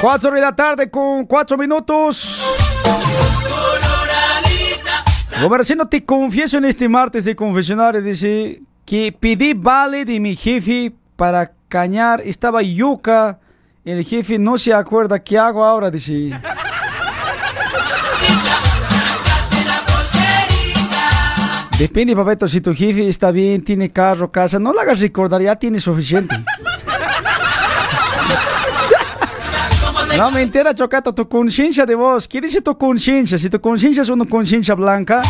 Speaker 11: Cuatro de la tarde con cuatro minutos. Gobercino, te confieso en este martes de confesionario, dice que pedí vale de mi jefe para cañar, estaba yuca, el jefe no se acuerda qué hago ahora, dice. Depende, papeto, si tu jefe está bien, tiene carro, casa, no le hagas recordar, ya tiene suficiente. No me entera, Chocato, tu conciencia de vos. ¿Qué dice tu conciencia? Si tu conciencia es una conciencia blanca,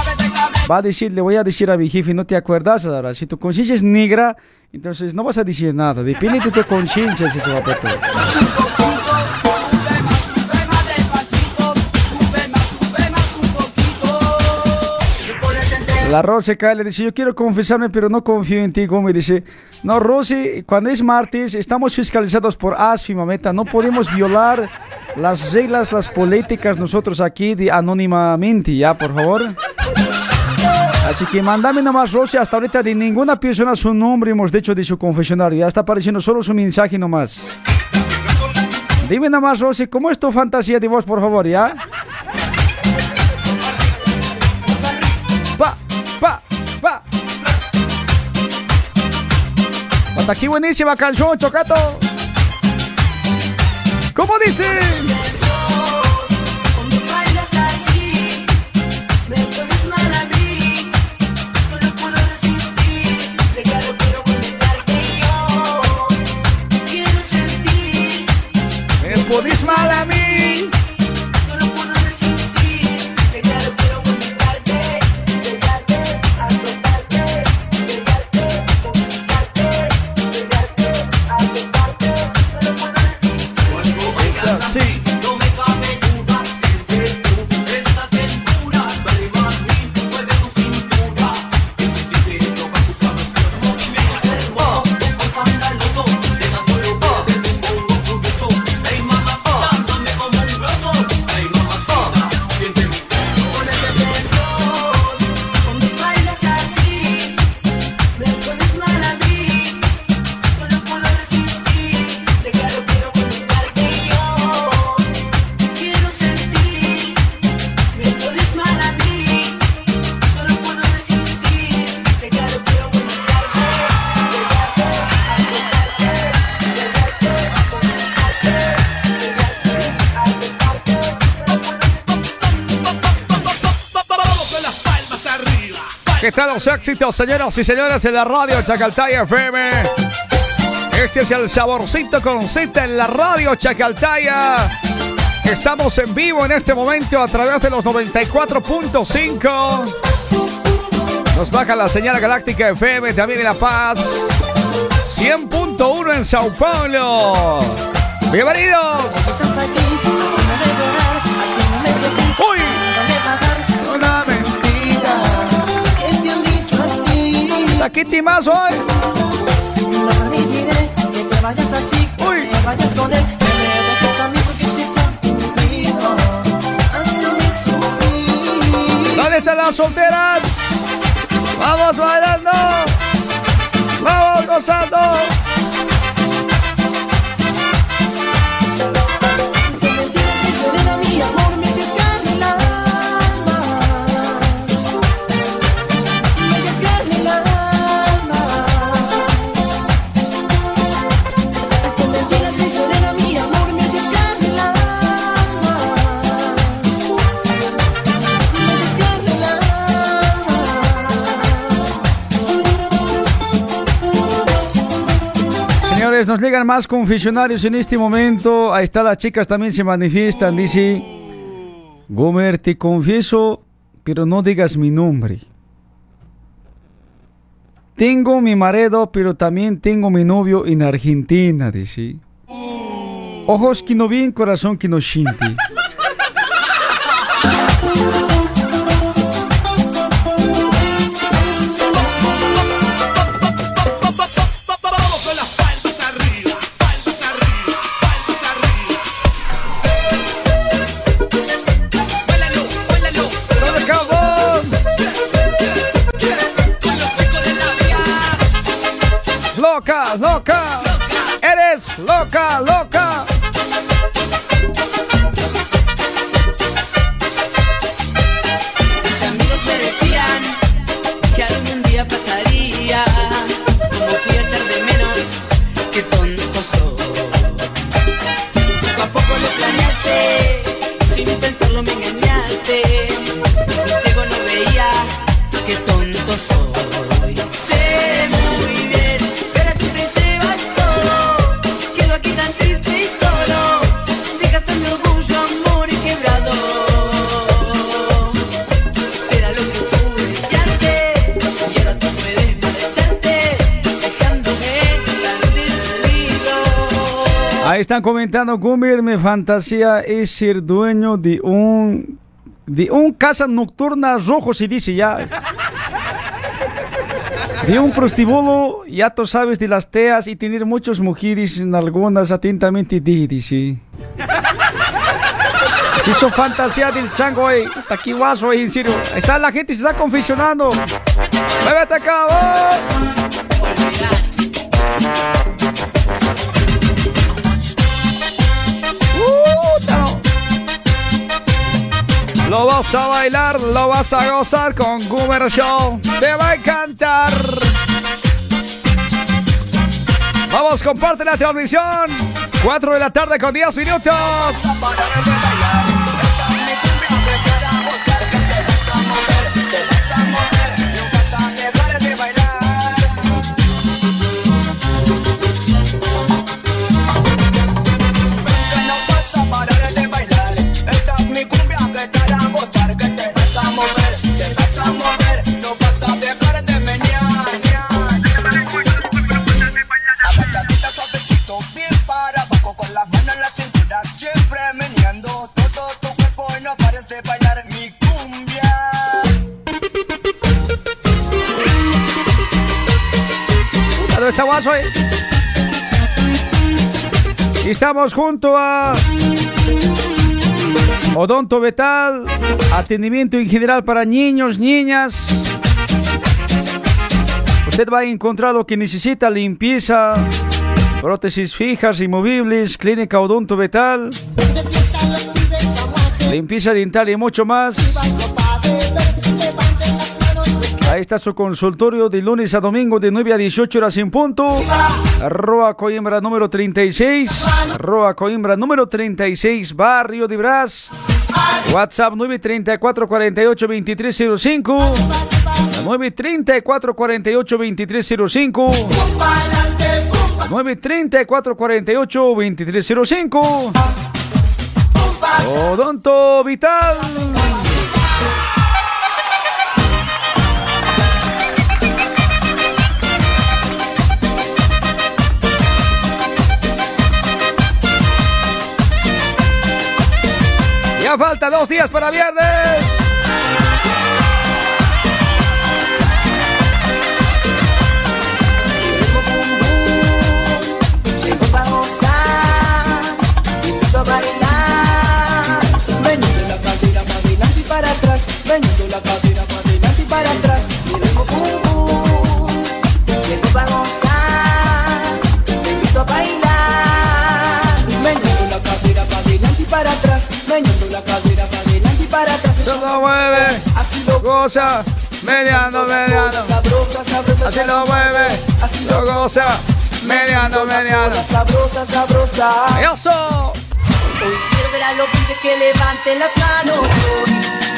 Speaker 11: va a decir, le voy a decir a mi jefe, no te acuerdas ahora. Si tu conciencia es negra, entonces no vas a decir nada. Depende de tu conciencia, si se va a La Rosy cae le dice, yo quiero confesarme, pero no confío en ti, como dice, no, Rosy, cuando es martes, estamos fiscalizados por ASFI, mameta, no podemos violar las reglas, las políticas nosotros aquí de anónimamente, ya, por favor. Así que mándame nomás, Rosy, hasta ahorita de ninguna persona su nombre hemos dicho de su confesionario, ya está apareciendo solo su mensaje nomás. Dime nomás, Rosy, ¿cómo es tu fantasía de voz, por favor, ya? Pa, pa, pa. Hasta aquí buenísima canción, Chocato. ¿Cómo dice?
Speaker 19: Me pones mal
Speaker 11: ¿Qué tal los éxitos, señoras y señores de la radio Chacaltaya FM? Este es el saborcito con cita en la radio Chacaltaya. Estamos en vivo en este momento a través de los 94.5. Nos baja la señal galáctica FM también en La Paz. 100.1 en Sao Paulo. Bienvenidos. ¿La Kitty más hoy? Uy. ¿Dónde están las solteras? Vamos bailando. Vamos gozando. Nos llegan más confesionarios en este momento. Ahí está, las chicas también se manifiestan. Dice, Gomer, te confieso, pero no digas mi nombre. Tengo mi marido, pero también tengo mi novio en Argentina, dice. Ojos que no ven, corazón que no siente.
Speaker 19: las
Speaker 11: 2K. Están comentando, Gumir, mi fantasía es ser dueño de un... De un casa nocturna rojo, se dice ya. De un prostíbulo, ya tú sabes, de las teas y tener muchas mujeres en algunas atentamente di, dice. Si hizo fantasía del chango, eh. Guaso, eh, en serio. Ahí está la gente, se está confesionando. ¡Muévete acá, vos! Lo vas a bailar, lo vas a gozar con Goomer Show. Te va a encantar. Vamos, comparte la transmisión. 4 de la tarde con 10 minutos.
Speaker 19: Y
Speaker 11: estamos junto a Odonto Betal, atendimiento en general para niños, niñas. Usted va a encontrar lo que necesita, limpieza, prótesis fijas y movibles, clínica Odonto Betal, limpieza dental y mucho más. Ahí está su consultorio de lunes a domingo de 9 a 18 horas en punto. Arroba Coimbra número 36. Arroba Coimbra número 36, Barrio de Brás. WhatsApp 934 48 2305. 934 48 2305. 934 48 2305. Odonto Vital. Falta dos días para viernes.
Speaker 14: Llegó pa' gozar, te invito a bailar. Meneando la cadera para adelante y para atrás. Meneando la cadera para adelante y para atrás. Y ritmo pum pum. Llegó pa' gozar, te invito a bailar. Meneando. Meneando y para atrás.
Speaker 11: Todo mueve, goza. Así lo mueve, lo goza, meneando, meneando.
Speaker 14: Sabrosa, sabrosa.
Speaker 11: ¡Eso!
Speaker 14: Hoy quiero ver a los pibes que levanten las manos hoy.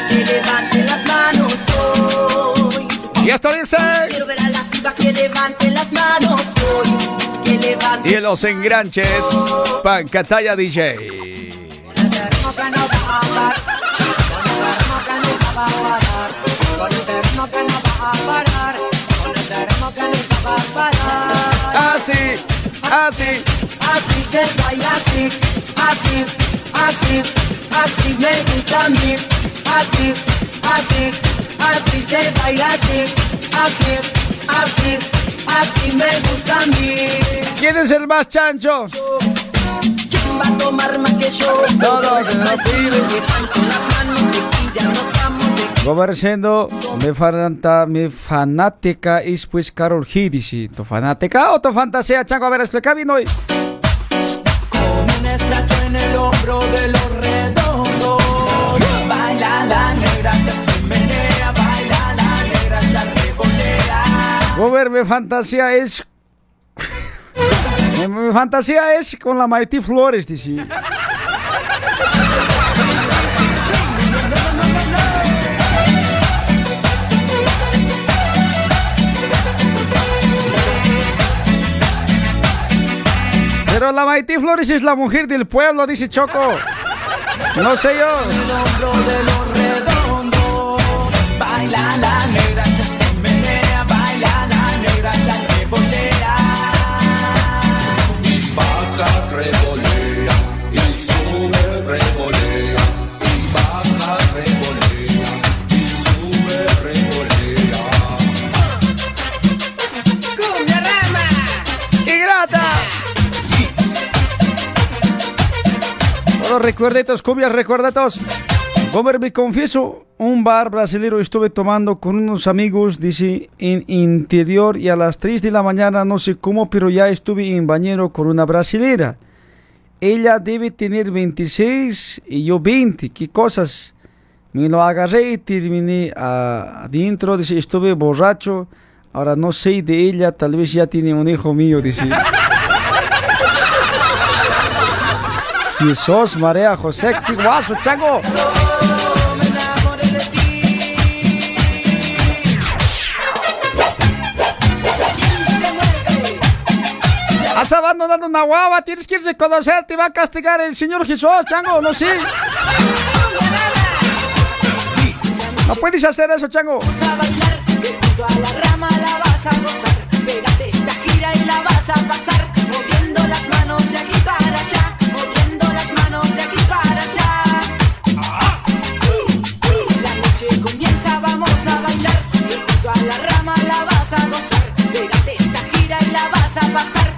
Speaker 14: Que levanten las manos hoy.
Speaker 11: Y esto dice.
Speaker 14: Quiero ver a las pibas que levanten las manos hoy. Que levanten
Speaker 11: Y en los enganches, Pancatalla DJ.
Speaker 14: Que no va a parar. que no va a parar. Con el terreno que no va a parar. Con el terreno que no va a parar.
Speaker 11: Así, así.
Speaker 14: Así se baila así, así, así, así me gusta a mí, así, así, así se baila así, así, así, así me gusta a mí.
Speaker 11: ¿Quién es el más chancho?
Speaker 14: ¿Quién va a tomar más que yo?
Speaker 11: Todos se lo piden.
Speaker 14: Levanto las manos y ya no estamos de
Speaker 11: Conversando, mi, fanata, mi fanática es pues Carol. Dice, ¿tu fanática o tu fantasía, chango? A ver, explica bien hoy.
Speaker 14: un estracho en el hombro de los redondos. Baila la negra, ya se menea, baila la negra, ya revolea.
Speaker 11: Gober, mi fantasía es. Mi, fantasía es con la Maití Flores, dice. Pero la Maití Flores es la mujer del pueblo, dice Choco. No sé yo.
Speaker 14: El hombro de los redondos. Baila la
Speaker 11: Bueno, recuerditos, cumbias, recuerditos. Gomer, me confieso, un bar brasileño estuve tomando con unos amigos, dice, en interior y a las 3 de la mañana, no sé cómo, pero ya estuve en bañero con una brasilera. Ella debe tener 26 y yo 20, qué cosas. Me lo agarré y terminé ah, adentro, dice, estuve borracho, ahora no sé de ella, tal vez ya tiene un hijo mío, dice. Jesús, María, José, guaso, chango. Has abandonado una guava, tienes que irse a conocer, te va a castigar el Señor Jesús, chango, no sí. No puedes hacer eso, chango.
Speaker 14: A la rama la vas a vas a pasar.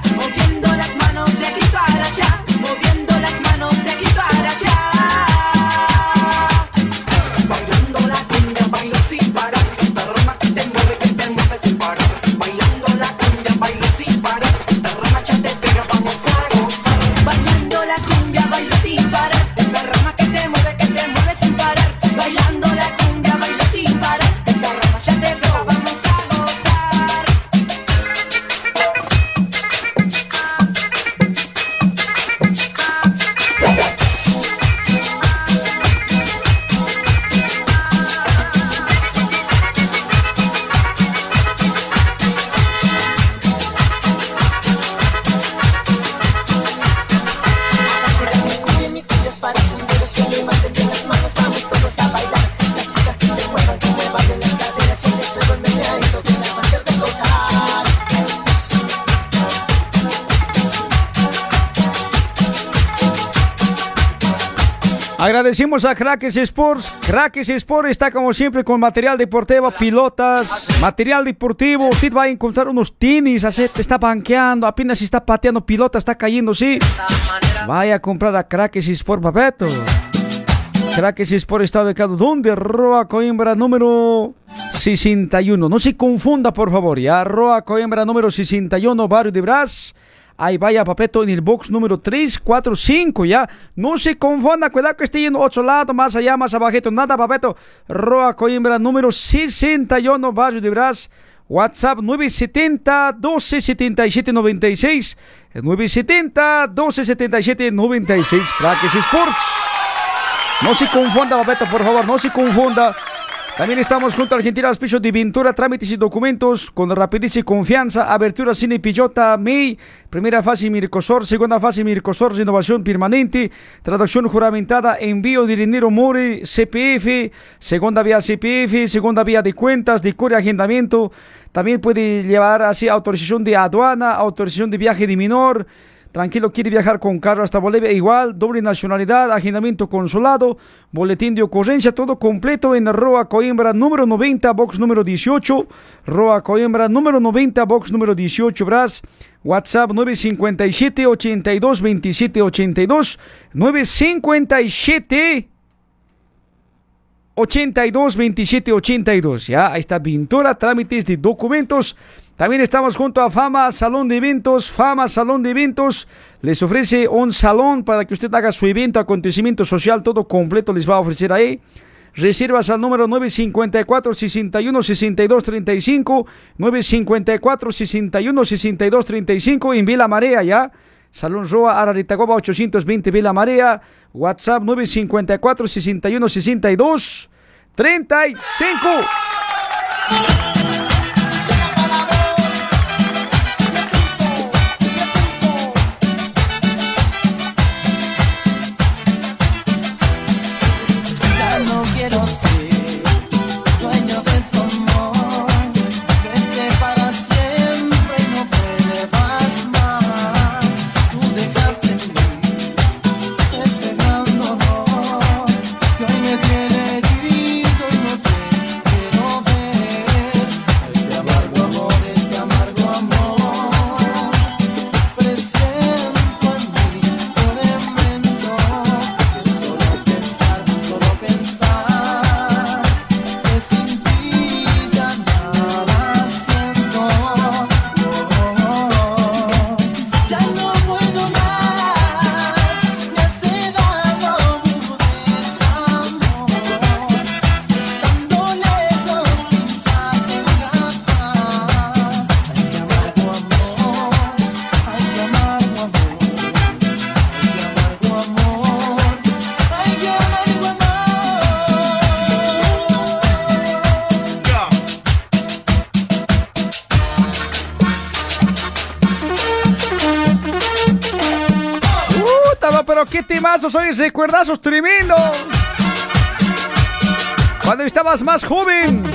Speaker 11: Agradecemos a Crackers Sports. Crackers Sports está como siempre con material deportivo, pilotas, material deportivo. Usted va a encontrar unos tenis, te está banqueando, apenas está pateando pilota, está cayendo, sí. Vaya a comprar a Crackers Sports, papeto. Crackers Sport está ubicado donde Roa Coimbra número 61. No se confunda, por favor. Ya Roa Coimbra número 61, barrio de Brás. Ahí vaya, papeto, en el box número 345, ya. No se confunda, cuidado que esté en otro lado, más allá, más abajito. Nada, papeto. Roa Coimbra número 61, barrio de Brás. WhatsApp 970 1277 96 970 1277 96 Crackers Sports. No se confunda, Babeto, por favor, no se confunda. También estamos junto a Argentina Auspicio de Pintura, Trámites y Documentos con rapidez y confianza. Abertura Cine Pillota, MEI. Primera fase Mircosor, segunda fase Mircosor, renovación permanente. Traducción juramentada, envío de dinero More, CPF. Segunda vía CPF, segunda vía de cuentas, de core agendamiento. También puede llevar así autorización de aduana, autorización de viaje de menor. Tranquilo, quiere viajar con carro hasta Bolivia, igual, doble nacionalidad, agendamiento consulado, boletín de ocurrencia, todo completo en Roa Coimbra, número 90, box número 18, Roa Coimbra, número 90, box número 18, Bras, WhatsApp 957 82 27 82, 957 82 27 82. Ya, ahí está pintura, trámites de documentos. También estamos junto a Fama Salón de Eventos. Fama Salón de Eventos les ofrece un salón para que usted haga su evento, acontecimiento social, todo completo les va a ofrecer ahí. Reservas al número 954 61 62 35 954 61 62 35 en Vila Marea ya. Salón Roa Araritagoba 820 Vila Marea. WhatsApp 954 temazos hoy, recuerdazos tremendo. Cuando estabas más joven.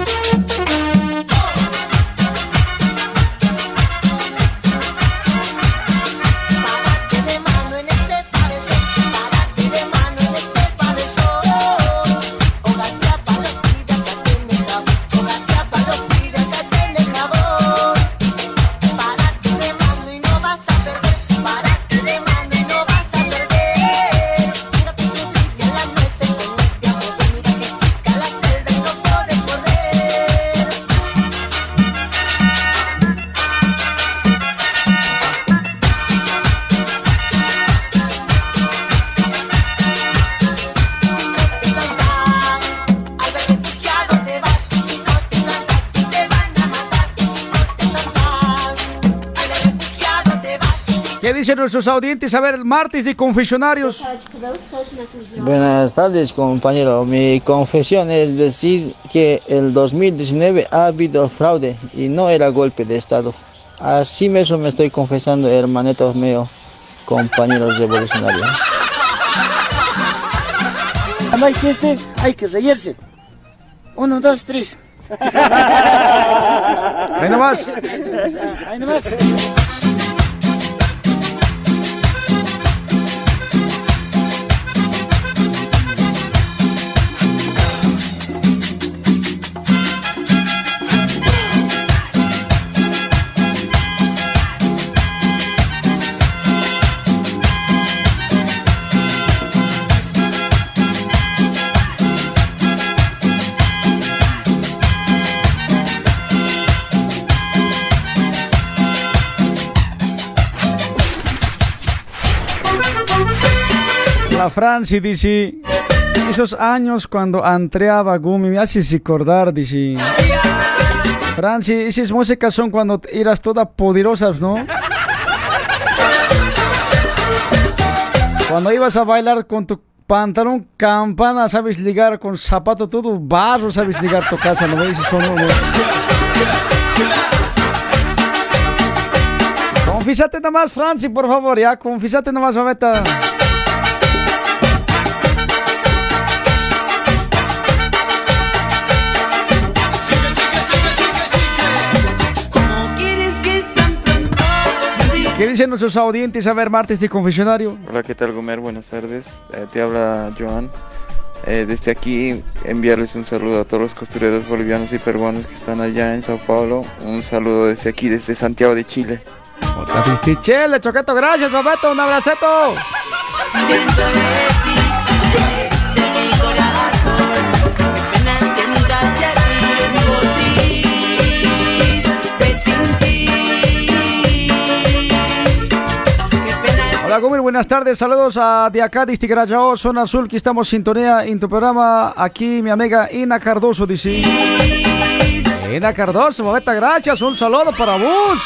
Speaker 11: ¿Qué dicen nuestros audientes? A ver, el martes de confesionarios.
Speaker 28: Buenas tardes, compañero. Mi confesión es decir que el 2019 ha habido fraude y no era golpe de Estado. Así mismo me estoy confesando, hermanitos míos, compañeros revolucionarios.
Speaker 29: Hay chiste, hay que reírse. Uno, dos, tres.
Speaker 11: Ahí nomás.
Speaker 29: Ahí nomás.
Speaker 11: Franci dice, esos años cuando entreaba Gumi me haces recordar, dice. Franci, esas músicas son cuando eras toda poderosas, ¿no? Cuando ibas a bailar con tu pantalón campana, sabes ligar con zapato todo barro, sabes ligar tu casa, ¿no ves? Eso no. Confísate nomás, Franci, por favor, ya, confísate nomás, mameta. ¿Qué dicen nuestros audientes a ver martes de confesionario?
Speaker 30: Hola, ¿qué tal, Gomer? Buenas tardes. Eh, te habla Joan. Eh, desde aquí enviarles un saludo a todos los costureros bolivianos y peruanos que están allá en Sao Paulo. Un saludo desde aquí, desde Santiago de Chile.
Speaker 11: Chele, Choqueto, gracias, Roberto, un abraceto. Gomir, buenas tardes. Saludos a de acá, de zona azul, que estamos sintonía en tu programa. Aquí mi amiga Ina Cardoso dice. Ina Cardoso, mameta, gracias. Un saludo para vos.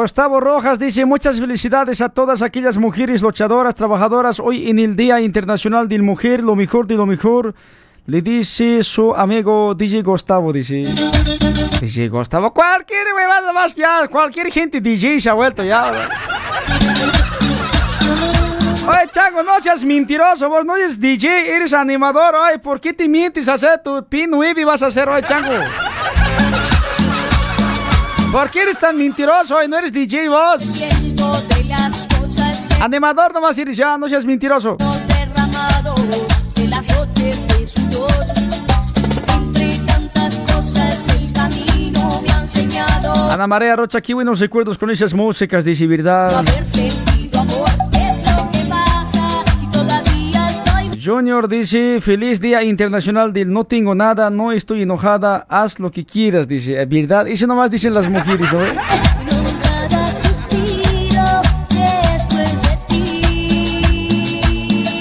Speaker 11: Gustavo Rojas dice muchas felicidades a todas aquellas mujeres luchadoras, trabajadoras hoy en el Día Internacional del Mujer, lo mejor de lo mejor. Le dice su amigo DJ Gustavo, dice. DJ Gustavo, cualquier huevada más ya, cualquier gente DJ se ha vuelto ya. Oye, Chango, no seas mentiroso, vos no eres DJ, eres animador, oye, ¿por qué te mientes a hacer tu pin y vas a hacer hoy, Chango? ¿Por qué eres tan mentiroso hoy? No eres DJ vos. Animador nomás eres ya, no seas mentiroso. Ana María Rocha, qué buenos recuerdos con esas músicas, dice verdad. Junior dice, feliz día internacional del no tengo nada, no estoy enojada, haz lo que quieras, dice, "Eh, verdad. Eso nomás dicen las mujeres, ¿no?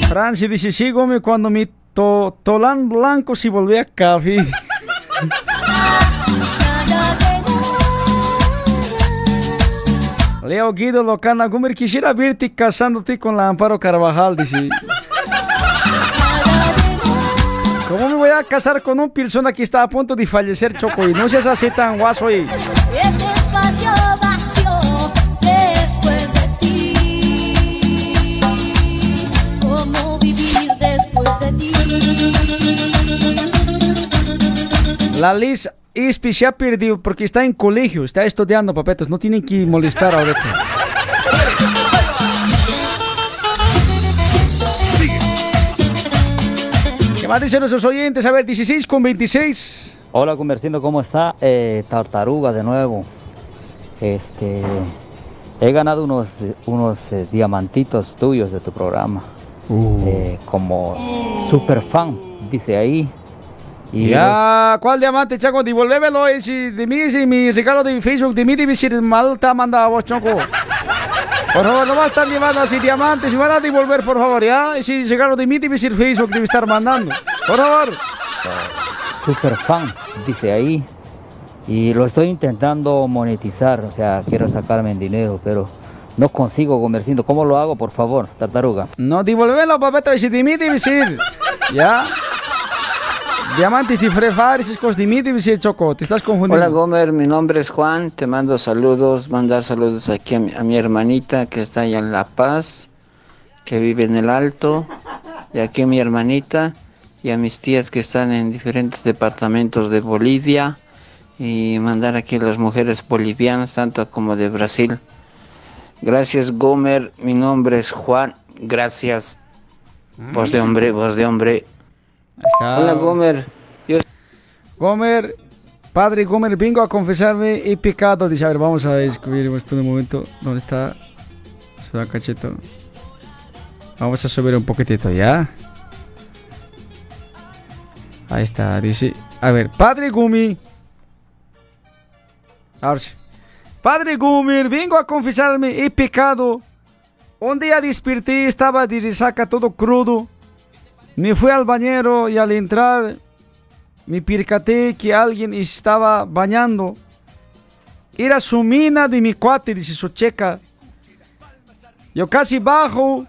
Speaker 11: Franci dice, sí, Gómez, cuando mi to tolán blanco se volvía café. Leo Guido Locana, Gómez, quisiera verte casándote con la Amparo Carvajal, dice. a casar con una persona que está a punto de fallecer, Choco? Y no seas así tan guaso, y
Speaker 12: Este espacio vacío después de ti. ¿Cómo vivir después de ti?
Speaker 11: La Liz Ispi se ha perdido porque está en colegio, está estudiando, papetos. No tienen que molestar ahorita. Más dicen nuestros oyentes? A ver, 16 con 26.
Speaker 31: Hola, Comerciando, ¿cómo está? Eh, tartaruga de nuevo. Este, he ganado unos, unos eh, diamantitos tuyos de tu programa. Eh, como super fan, dice ahí. Y
Speaker 11: Ya, ¿cuál diamante, Chaco? Devuélvemelo. eh, si de mí, si mi regalo de Facebook, de mí debe ser mal te ha mandado a vos, Choco. Por favor, no va a estar llevando así diamantes. Si van a devolver, por favor, ¿ya? Y si regalo de mí debe ser Facebook, debe estar mandando. Por favor.
Speaker 31: super fan, dice ahí. Y lo estoy intentando monetizar, o sea, quiero sacarme en dinero, pero no consigo comerciando. ¿Cómo lo hago, por favor, tartaruga?
Speaker 11: No, devuélvelo, papito. Y si de mí debe ser. ¿Ya? Diamantes de Free Fire, mí debe ser, Choco. Te estás confundiendo.
Speaker 28: Hola Gomer, mi nombre es Juan, te mando saludos, mandar saludos aquí a mi, a mi hermanita que está allá en La Paz, que vive en el Alto, y aquí a mi hermanita y a mis tías que están en diferentes departamentos de Bolivia, y mandar aquí a las mujeres bolivianas, tanto como de Brasil. Gracias Gomer, mi nombre es Juan, gracias. Voz de hombre, voz de hombre. Hola Gomer, yo
Speaker 11: Gomer, padre Gomer, vengo a confesarme, he pecado. Dice, a ver, vamos a descubrir esto en un momento. ¿Dónde está? Se da cacheto. Vamos a subir un poquitito, ¿ya? Ahí está, dice. A ver, Padre Gumi. Ahora sí. Padre Gumi, vengo a confesarme, he pecado. Un día desperté, estaba de resaca todo crudo. Me fui al bañero y al entrar me percaté que alguien estaba bañando. Era su mina de mi cuate, dice su checa. Yo casi bajo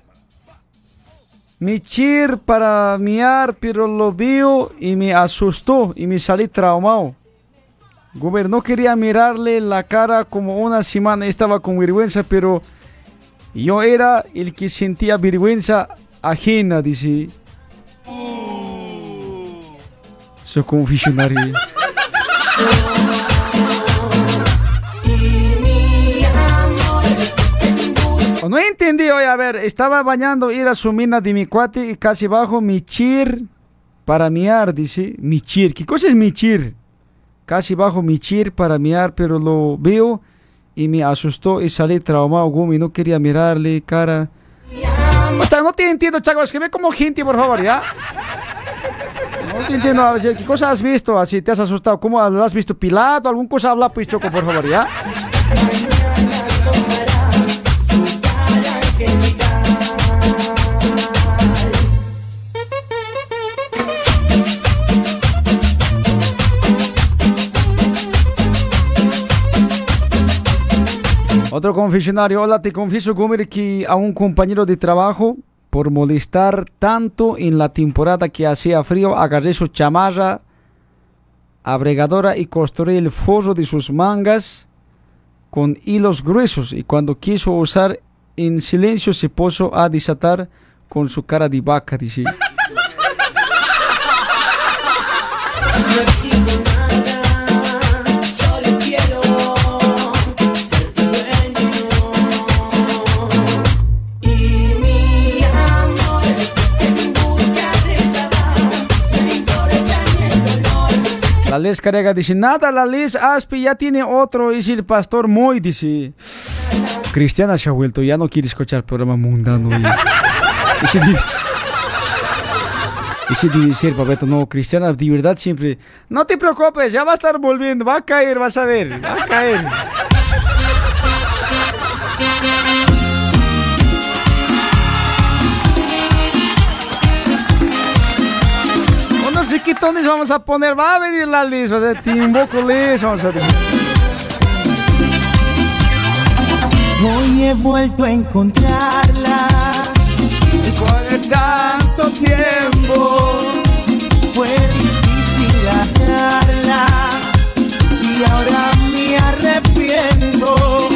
Speaker 11: mi chir para miar, pero lo vio y me asustó y me salí traumado. Gober, no quería mirarle la cara como una semana, estaba con vergüenza, pero yo era el que sentía vergüenza ajena, dice. Su confesionario. Oh, No entendí, oye, a ver, estaba bañando, era su mina de mi cuate y casi bajo mi chir para miar, dice, mi chir. ¿Qué cosa es mi chir? Casi bajo mi chir para miar, pero lo veo y me asustó y salí traumado, Gumi, no quería mirarle cara. O sea, no te entiendo, Chaco, escribe como gente, por favor, ¿ya? No te entiendo, a ver, ¿qué cosa has visto? Así te has asustado, ¿cómo has visto? ¿Pilato? ¿Alguna cosa habla, pues, Choco, por favor, ¿ya? Otro confesionario. Hola, te confieso, Gomer, que a un compañero de trabajo, por molestar tanto en la temporada que hacía frío, agarré su chamarra abregadora y costuré el forro de sus mangas con hilos gruesos. Y cuando quiso usar, en silencio se puso a desatar con su cara de vaca, dice. Les Carega dice, nada, la Les Aspi ya tiene otro, es el pastor Moy, dice. Cristiana se ha vuelto, ya no quiere escuchar programa mundano. Y, papeto, no, Cristiana, de verdad siempre... No te preocupes, ya va a estar volviendo, va a caer, vas a ver, va a caer. Chiquitones vamos a poner, va a venir la Liz, va a ser Timboco Liz, vamos a.
Speaker 19: Hoy he vuelto a encontrarla después de tanto tiempo. Fue difícil hallarla y ahora me arrepiento.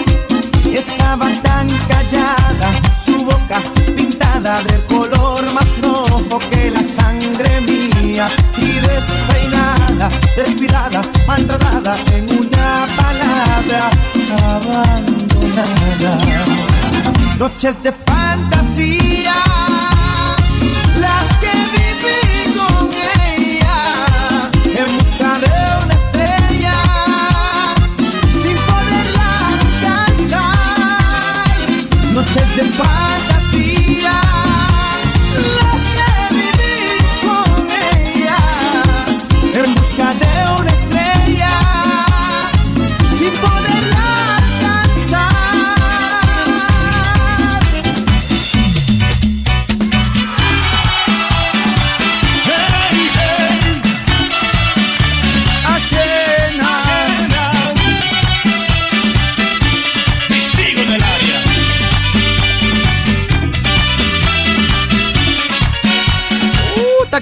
Speaker 19: Estaba tan callada, su boca pintada del color más rojo que la sangre mía y despeinada, descuidada, maltratada en una palabra abandonada. Noches de fantasía,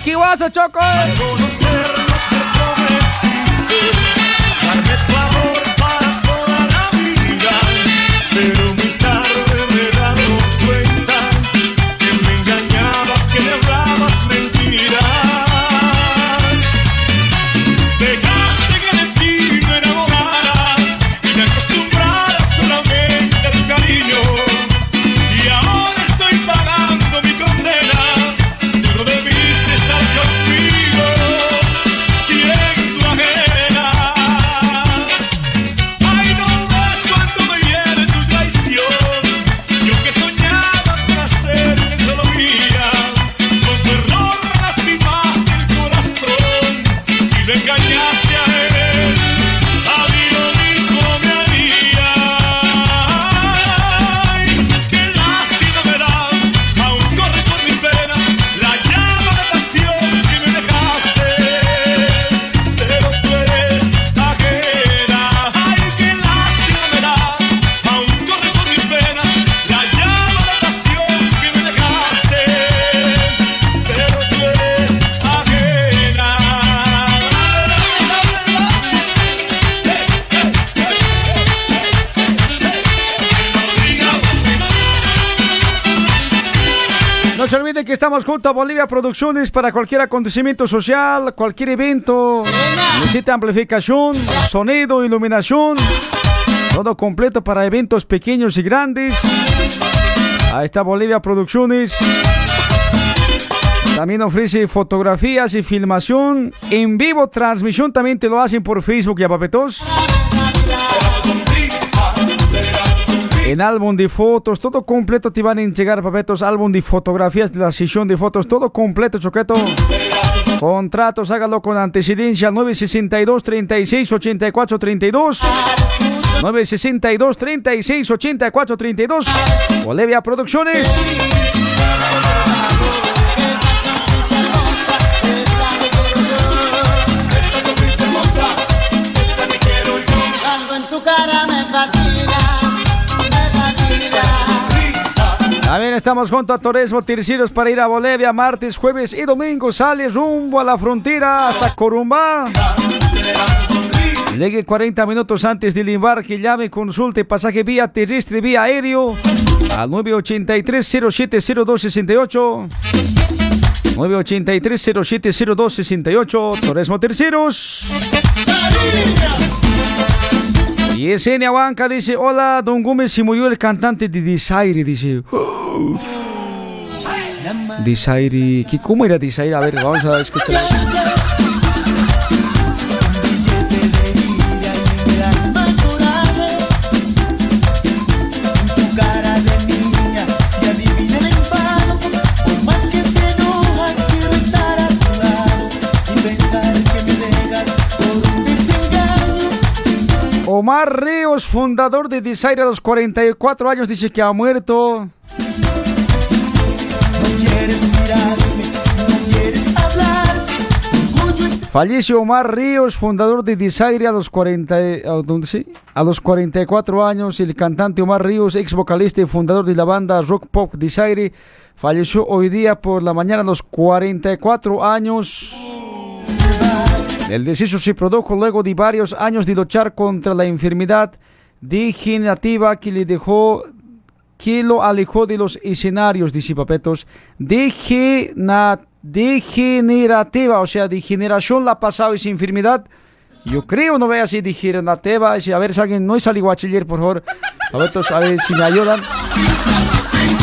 Speaker 11: ¡Uh, taquiwazo, Choco! Sebastian Estamos junto a Bolivia Producciones para cualquier acontecimiento social, cualquier evento. Necesita amplificación, sonido, iluminación. Todo completo para eventos pequeños y grandes. Ahí está Bolivia Producciones. También ofrece fotografías y filmación en vivo, transmisión también te lo hacen por Facebook y a papetos. En álbum de fotos, todo completo te van a entregar papetos, álbum de fotografías de la sesión de fotos, todo completo, choqueto. Contratos, hágalo con antecedencia 962 36 84 32. 962 36 84 32. Bolivia Producciones. También estamos junto a Torresmo Terciros para ir a Bolivia martes, jueves y domingo. Sale rumbo a la frontera hasta Corumbá. Llegue 40 minutos antes del embarque, llame, consulte pasaje vía terrestre, vía aéreo al 983-070268. 983-070268. Torresmo Terceros. Y Esenia Huanca dice, hola, don Gómez, se murió el cantante de Desaire, dice. Desaire, ¿qué, ¿cómo era Desaire? A ver, vamos a escuchar. Omar Ríos, fundador de Desaire a los 44 años, dice que ha muerto. Falleció Omar Ríos, fundador de Desaire a los 40, eh, ¿a dónde sí? A los 44 años, el cantante Omar Ríos, ex vocalista y fundador de la banda rock pop Desaire, falleció hoy día por la mañana a los 44 años. El deceso se produjo luego de varios años de luchar contra la enfermedad degenerativa que le dejó que lo alejó de los escenarios, dice Papetos. Degena- degenerativa, o sea, de generación la ha pasado esa enfermedad. Yo creo, no vea así degenerativa. A ver si alguien no es bachiller, por favor. Papetos, a ver si me ayudan.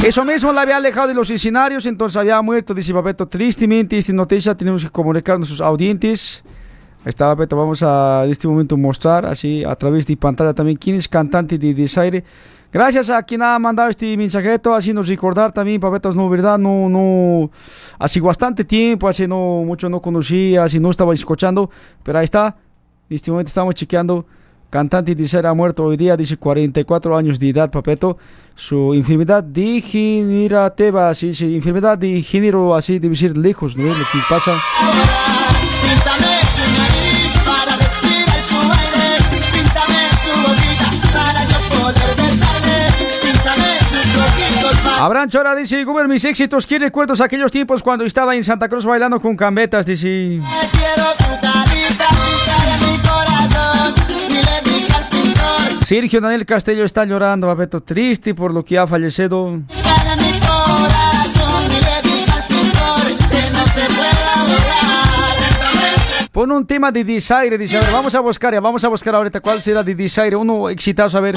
Speaker 11: Eso mismo la había alejado de los escenarios, entonces había muerto, dice Papeto. Tristemente, esta noticia tenemos que comunicar a nuestros audientes. Está, Papeto, vamos a en este momento mostrar así a través de pantalla también quién es cantante de Desaire. Gracias a quien ha mandado este mensajeto, haciendo recordar también, Papetos, no, verdad, no, no, hace bastante tiempo, hace no, mucho no conocía, así no estaba escuchando, pero ahí está, en este momento estamos chequeando, cantante Desaire ha muerto hoy día, dice 44 años de edad, Papeto, su enfermedad degenerativa, así, sí, enfermedad de género, así debe ser lejos, ¿no? Lo que pasa. Abraham Chora dice, Guber, mis éxitos, ¿qué recuerdos aquellos tiempos cuando estaba en Santa Cruz bailando con cambetas? Dice, Sergio Daniel Castello está llorando, Papeto, triste por lo que ha fallecido. Pon un tema de Desaire, dice, a ver, vamos a buscar, ya vamos a buscar ahorita cuál será de Desaire, uno exitoso, a ver.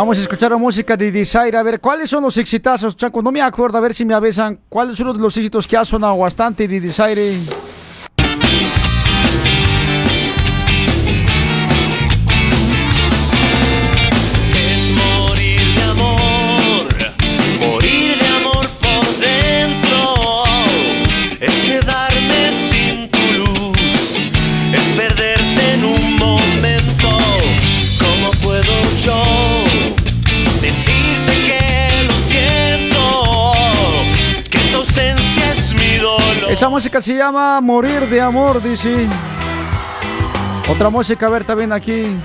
Speaker 11: Vamos a escuchar la música de Desaire, a ver, ¿cuáles son los exitazos, Chaco? No me acuerdo, a ver si me avisan, ¿cuáles son los éxitos que ha sonado bastante de Desaire? Esa música se llama Morir de Amor, dice. Otra música, a ver también aquí.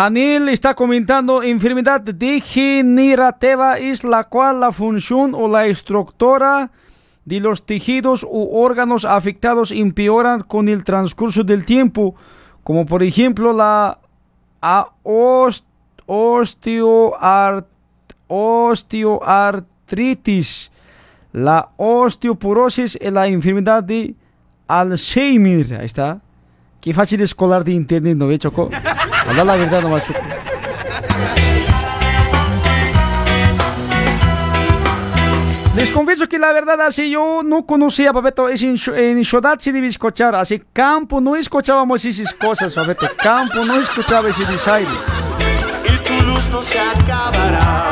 Speaker 11: Janil está comentando, enfermedad degenerativa es la cual la función o la estructura de los tejidos u órganos afectados empeoran con el transcurso del tiempo, como por ejemplo la osteoartritis, la osteoporosis y la enfermedad de Alzheimer. Ahí está. Qué fácil es colar de internet, ¿no ve, Choco? Habla la verdad nomás, Choco. Les confieso que la verdad así yo no conocía, Papeto, es en, Sho- en ciudad sí debe escuchar, así campo no escuchábamos esas cosas, Papeto, campo no escuchaba ese desaire.
Speaker 10: y tu luz no se acabará.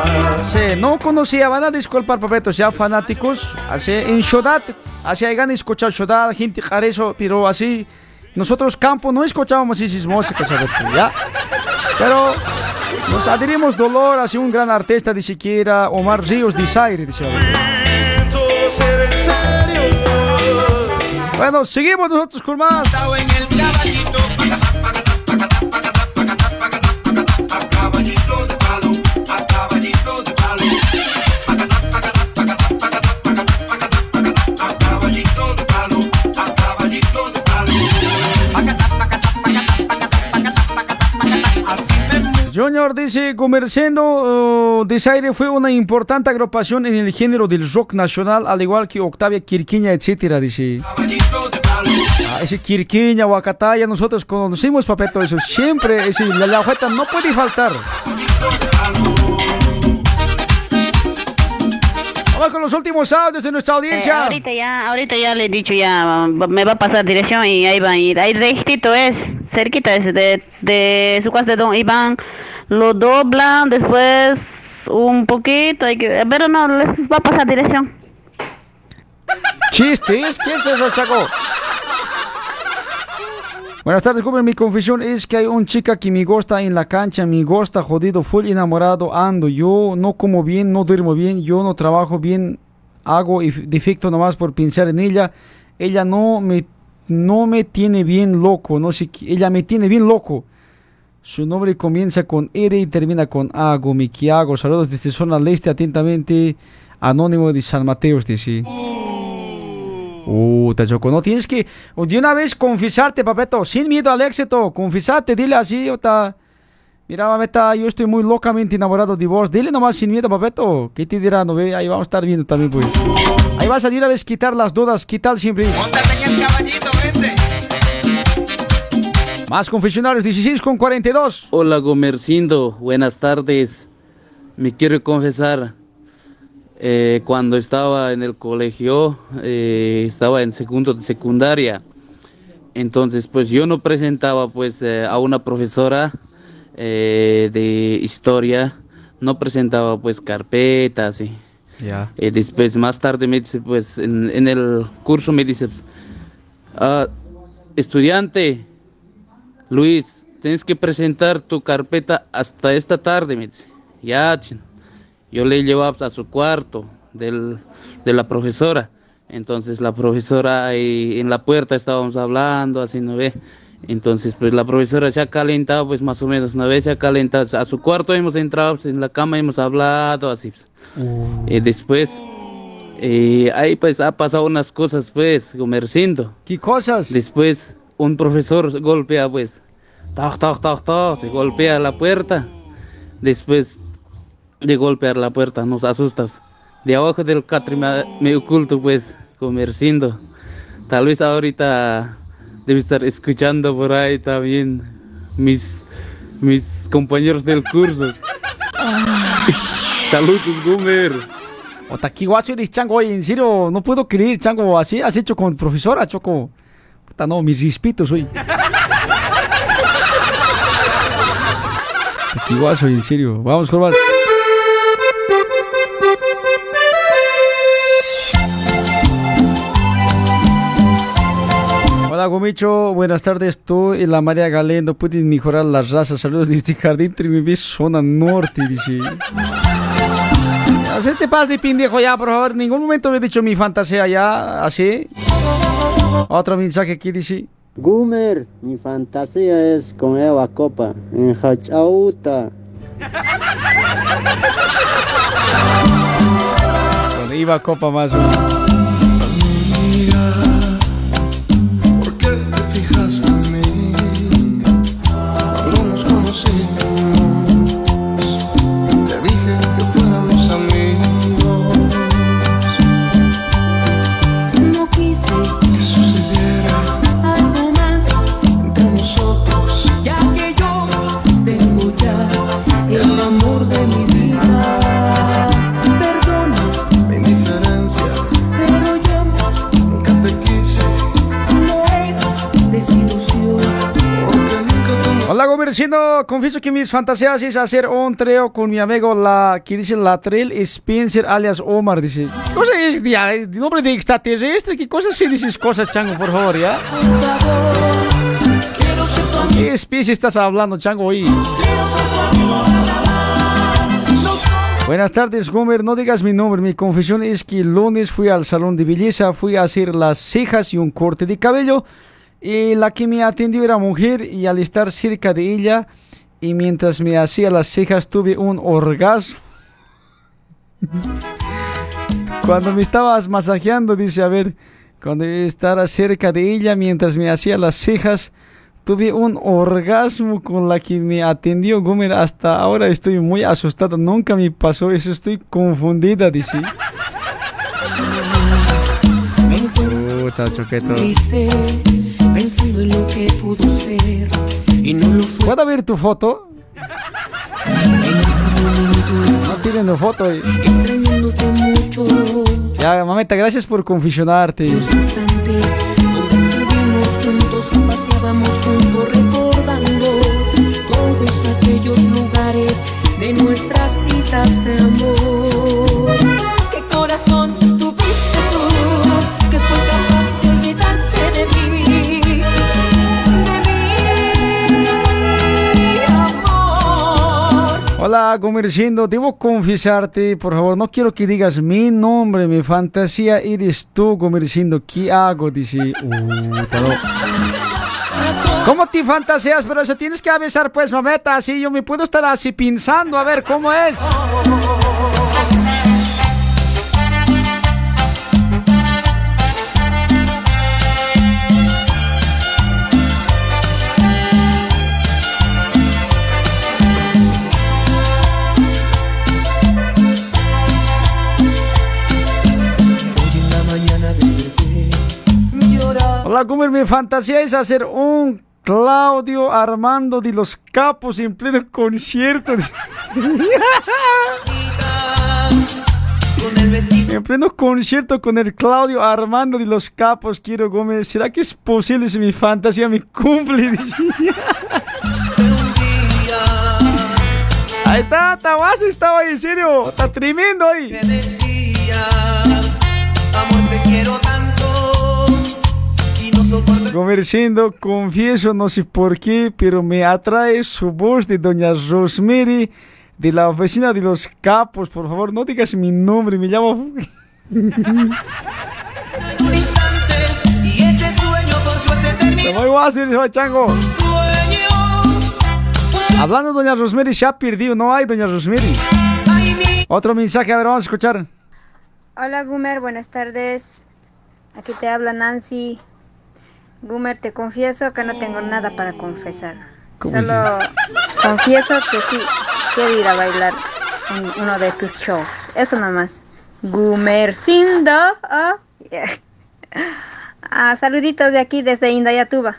Speaker 11: Sí, no conocía, van a disculpar, Papeto, ya fanáticos, así en ciudad, así hayan escuchado ciudad, gente eso, pero así, nosotros campo no escuchábamos esas músicas, ya. Pero nos adherimos dolor hacia un gran artista de siquiera Omar Ríos Desaire, dice. Bueno, seguimos nosotros con más. Junior dice, Comerciando uh, Desaire fue una importante agrupación en el género del rock nacional, al igual que Octavia Quirquiña, etcétera, dice. Ah, ese Quirquiña, Huacataya, nosotros conocimos, papeto, eso siempre, ese, la, la no puede faltar. Vamos con los últimos audios de nuestra
Speaker 32: Eh,
Speaker 11: audiencia.
Speaker 32: ahorita ya, ahorita ya le he dicho ya, me va a pasar dirección y ahí van a ir. Ahí rectito es, cerquita es de, de su casa de Don Iván. Lo doblan, después un poquito, hay que, pero no, les va a pasar dirección.
Speaker 11: ¿Chistes? ¿Qué es eso, Chaco? Buenas tardes, joven. Mi confesión es que hay un chica que me gusta en la cancha, me gusta jodido, full enamorado, ando. Yo no como bien, no duermo bien, yo no trabajo bien, hago defecto nomás por pensar en ella. Ella no me, no me tiene bien loco, no sé, ella me tiene bien loco. Su nombre comienza con R y termina con hago. Saludos desde zona leste, atentamente, anónimo de San Mateos, dice. Uh, te choco. No tienes que de una vez confesarte, papeto, sin miedo al éxito. Confesarte, dile así, ota. Mira, mameta, yo estoy muy locamente enamorado de vos. Dile nomás sin miedo, papeto. ¿Qué te dirá? No ve, ahí vamos a estar viendo también, pues. Ahí vas a de una vez quitar las dudas, quitar siempre. Más confesionarios, 16 con 42.
Speaker 33: Hola Gomercindo, buenas tardes. Me quiero confesar, eh, cuando estaba en el colegio, eh, estaba en segundo de secundaria. Entonces, pues yo no presentaba pues eh, a una profesora de historia, no presentaba pues carpetas y después más tarde me dice pues en, en el curso me dice pues, "Ah, estudiante Luis, tienes que presentar tu carpeta hasta esta tarde, me dice. Ya, chin. Yo le llevaba a su cuarto del, de la profesora. Entonces la profesora ahí en la puerta estábamos hablando, así no ve. Entonces pues la profesora se ha calentado pues más o menos, una vez se ha calentado. A su cuarto hemos entrado, pues, en la cama hemos hablado, así. pues. Y después, eh, ahí pues ha pasado unas cosas pues, comerciando.
Speaker 11: ¿Qué cosas?
Speaker 33: Después un profesor golpea pues, toc, toc, toc, toc, se golpea la puerta. Después de golpear la puerta nos asustas. De abajo del catre me, me oculto pues, comerciando. Tal vez ahorita debe estar escuchando por ahí también mis mis compañeros del curso. Saludos, Gumer.
Speaker 11: Otaki eres chango, oye, en serio, no puedo creer, chango, así has hecho con profesora, choco. Puta, no, mis rispitos, oye. Otaki en serio. Vamos con Hola Gomicho, buenas tardes. Tú y la María Galendo pueden mejorar las razas. Saludos desde Jardín Trimibí, zona norte, dice. Hacete paz de pendejo ya, por favor. En ningún momento me he dicho mi fantasía ya, así. Otro mensaje aquí dice.
Speaker 34: Gumer, mi fantasía es con Eva Copa en Hachauta.
Speaker 11: Con Iba Copa más uno. Gomercindo, confieso que mis fantasías es hacer un trío con mi amigo la que dice Latrell Spencer alias Omar, dice. ¿Qué cosa es ya, nombre de extraterrestre? ¿Qué cosas se dices cosas, chango, por favor, ya? ¿Qué especie estás hablando, chango, hoy? Buenas tardes, Gomer. No digas mi nombre. Mi confesión es que el lunes fui al salón de belleza, fui a hacer las cejas y un corte de cabello. Y la que me atendió era mujer y al estar cerca de ella y mientras me hacía las cejas tuve un orgasmo. Cuando me estabas masajeando, dice, a ver, cuando estaba cerca de ella mientras me hacía las cejas, tuve un orgasmo con la que me atendió Gomer. Hasta ahora estoy muy asustada, nunca me pasó eso, estoy confundida, dice. Puta, choqueto.
Speaker 14: Pensando en lo que pudo ser y no lo fue.
Speaker 11: ¿Puedo ver tu foto? No tienen la foto. ahí.
Speaker 14: Extrañándote mucho.
Speaker 11: Ya, mamita, gracias por confusionarte.
Speaker 14: Los instantes donde estuvimos juntos, paseábamos juntos recordando todos aquellos lugares de nuestras citas de amor. ¿Qué corazón
Speaker 11: Hola, Gomercindo, debo confesarte, por favor, no quiero que digas mi nombre, mi fantasía eres tú, Gomercindo. ¿Qué hago? Dice. Puta, no. ¿Cómo te fantaseas? Pero eso tienes que avisar, pues, mameta, así yo me puedo estar así pensando, a ver cómo es. Hola, Gomer, mi fantasía es hacer un Claudio Armando de los Capos en pleno concierto. En pleno concierto con el Claudio Armando de los Capos, quiero Gómez. ¿Será que es posible si mi fantasía me cumple? Ahí está, Tabas estaba ahí, en serio. Está tremendo ahí.
Speaker 14: Te decía, amor, te quiero
Speaker 11: Comerciando, confieso, no sé por qué, pero me atrae su voz de doña Rosemary de la oficina de los capos. Por favor, no digas mi nombre, me llamo...
Speaker 14: un instante y ese sueño por suerte terminó.
Speaker 11: Te voy a soy chango. Hablando de doña Rosemary, se ha perdido, no hay doña Rosemary. Otro mensaje, a ver, vamos a escuchar.
Speaker 35: Hola Gumer, buenas tardes. Aquí te habla Nancy. Gumer, te confieso que no tengo nada para confesar.
Speaker 11: ¿Cómo
Speaker 35: Solo confieso que sí, quiero ir a bailar en uno de tus shows. Eso nomás. Gumercindo. Oh, yeah. Ah, saluditos de aquí desde Indayatuba.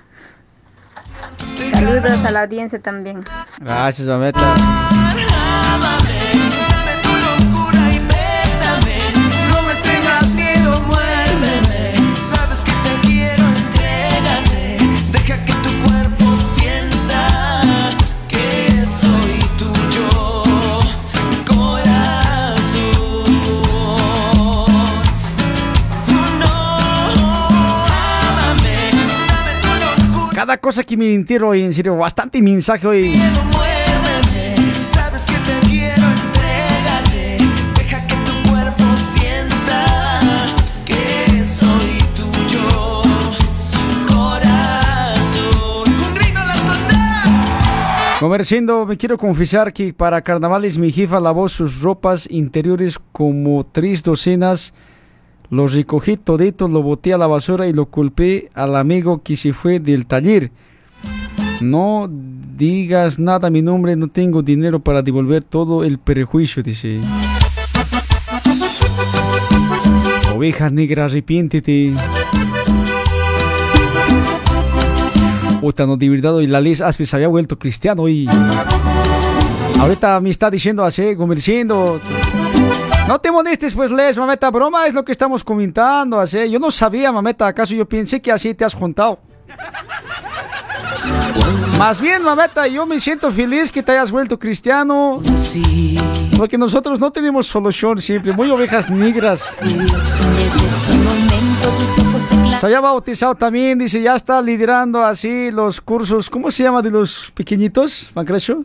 Speaker 35: Saludos a la audiencia también.
Speaker 11: Gracias, mameta. Cada cosa que me entero hoy, en serio, bastante mensaje hoy. Comerciando, me quiero confesar que para carnavales mi jefa lavó sus ropas interiores como tres docenas. Los recogí toditos, lo boté a la basura y lo culpé al amigo que se fue del taller. No digas nada mi nombre, no tengo dinero para devolver todo el perjuicio, dice. Oveja negra, arrepiéntete. Puta, no, hoy la Liz había vuelto cristiano y... Ahorita me está diciendo así, comerciando. No te molestes, pues, Les, mameta, broma es lo que estamos comentando, así. Yo no sabía, mameta, acaso yo pensé que así te has juntado. Más bien, mameta, yo me siento feliz que te hayas vuelto cristiano. Porque nosotros no tenemos solución siempre, muy ovejas negras. Se había bautizado también, dice, ya está liderando así los cursos, ¿cómo se llama de los pequeñitos, Pancracio?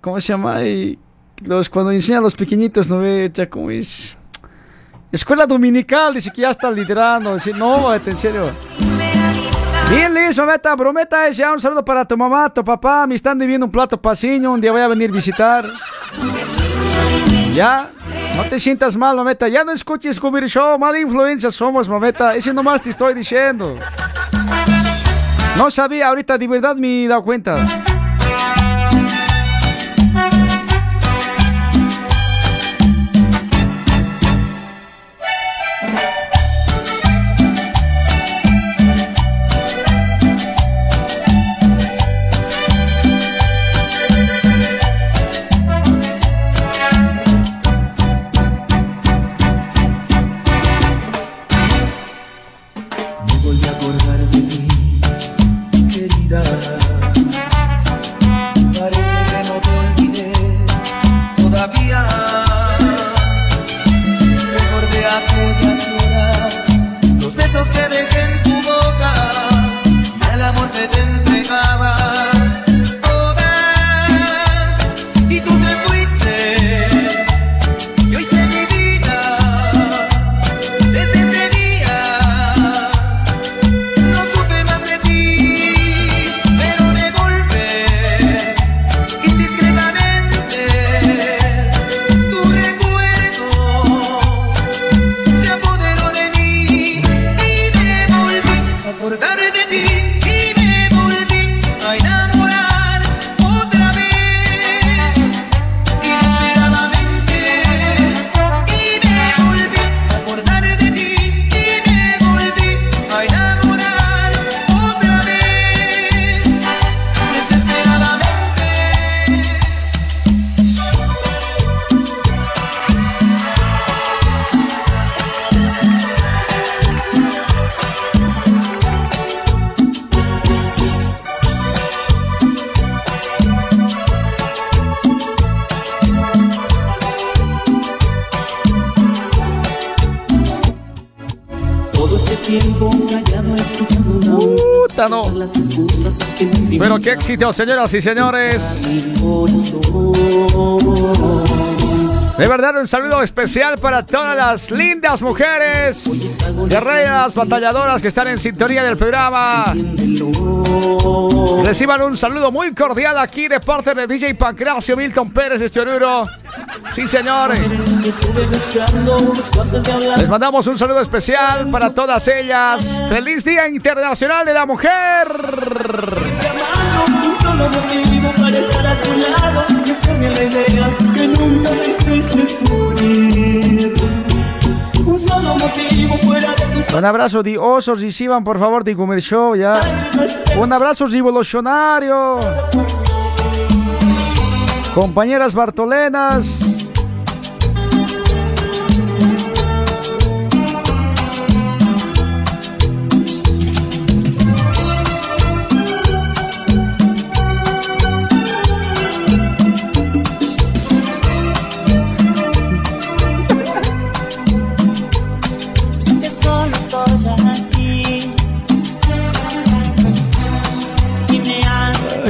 Speaker 11: ¿Cómo se llama? Y los, cuando enseñan los pequeñitos, ¿no ve? Ya como es... Escuela dominical, dice que ya está liderando. Dice, no, en serio. Bien, Liz, mameta, prometa es ya un saludo para tu mamá, tu papá. Me están debiendo un plato pasiño, un día voy a venir a visitar. Ya, no te sientas mal, mameta. Ya no escuches Cubir Show, mala influencia somos, mameta. Ese nomás te estoy diciendo. No sabía, ahorita de verdad me he dado cuenta. Qué éxito, señoras y señores. De verdad, un saludo especial para todas las lindas mujeres, guerreras, batalladoras que están en sintonía del programa. Reciban un saludo muy cordial aquí de parte de DJ Pancracio Milton Pérez de este Oruro. Sí, señor. Les mandamos un saludo especial para todas ellas. ¡Feliz Día Internacional de la Mujer!
Speaker 15: Un solo motivo para y hacerme la. Un solo motivo fuera de tus
Speaker 11: Un por favor de Comer Show ya. Un abrazo revolucionario. Compañeras Bartolenas.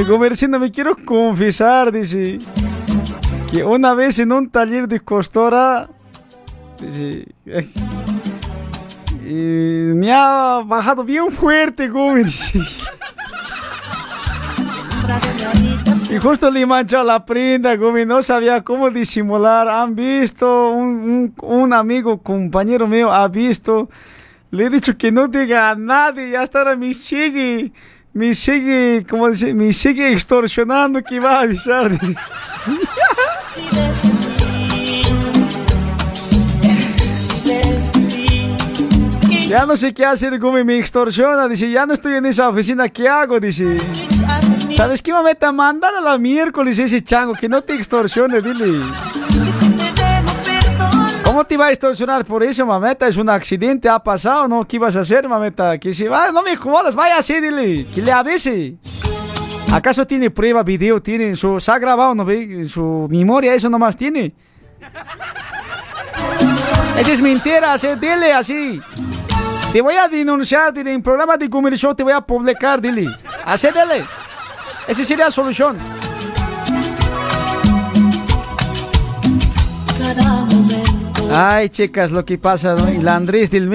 Speaker 19: Hace
Speaker 11: Comerciando, me quiero confesar, dice, que una vez en un taller de costura, dice, eh, me ha bajado bien fuerte, dice. Y justo le manchó la prenda, Gómez, no sabía cómo disimular. Han visto, un, un- un amigo, compañero mío, ha visto. Le he dicho que no diga a nadie y hasta ahora me sigue, me sigue, como dice, me sigue extorsionando que va a avisar. Ya no sé qué hacer, Gómez, me extorsiona. Dice, ya no estoy en esa oficina, ¿qué hago? Dice, ¿sabes qué, mameta? Mandar a la miércoles ese chango, que no te extorsione, dile. ¿Cómo te va a extorsionar por eso, mameta? Es un accidente, ha pasado, ¿no? ¿Qué ibas a hacer, mameta? Que si va, no me jodas, vaya así, dile, que le avise. ¿Acaso tiene prueba, video, tiene en su, se ha grabado, no ve? En su memoria eso nomás tiene. Eso es mentira, así, dile así. Te voy a denunciar, dile, en programa de Comer Show te voy a publicar, dile. Así, dile. Esa sería la solución.
Speaker 19: cada momento
Speaker 11: Ay, chicas, lo que pasa, ¿no? Y la del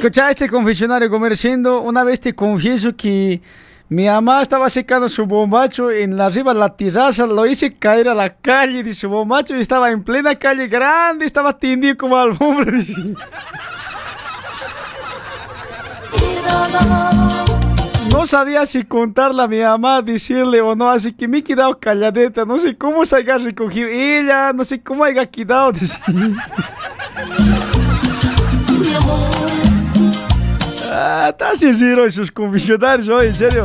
Speaker 11: Escucha este confesionario comerciando. Una vez te confieso que mi mamá estaba secando su bombacho en la arriba de la terraza. Lo hice caer a la calle de su bombacho y estaba en plena calle grande. Estaba tendido como alfombra. No sabía si contarle a mi mamá, decirle o no, así que me he quedado calladeta. No sé cómo se haya recogido ella, no sé cómo haya quedado. dice. Ah, está sincero esos confesionarios hoy, en serio.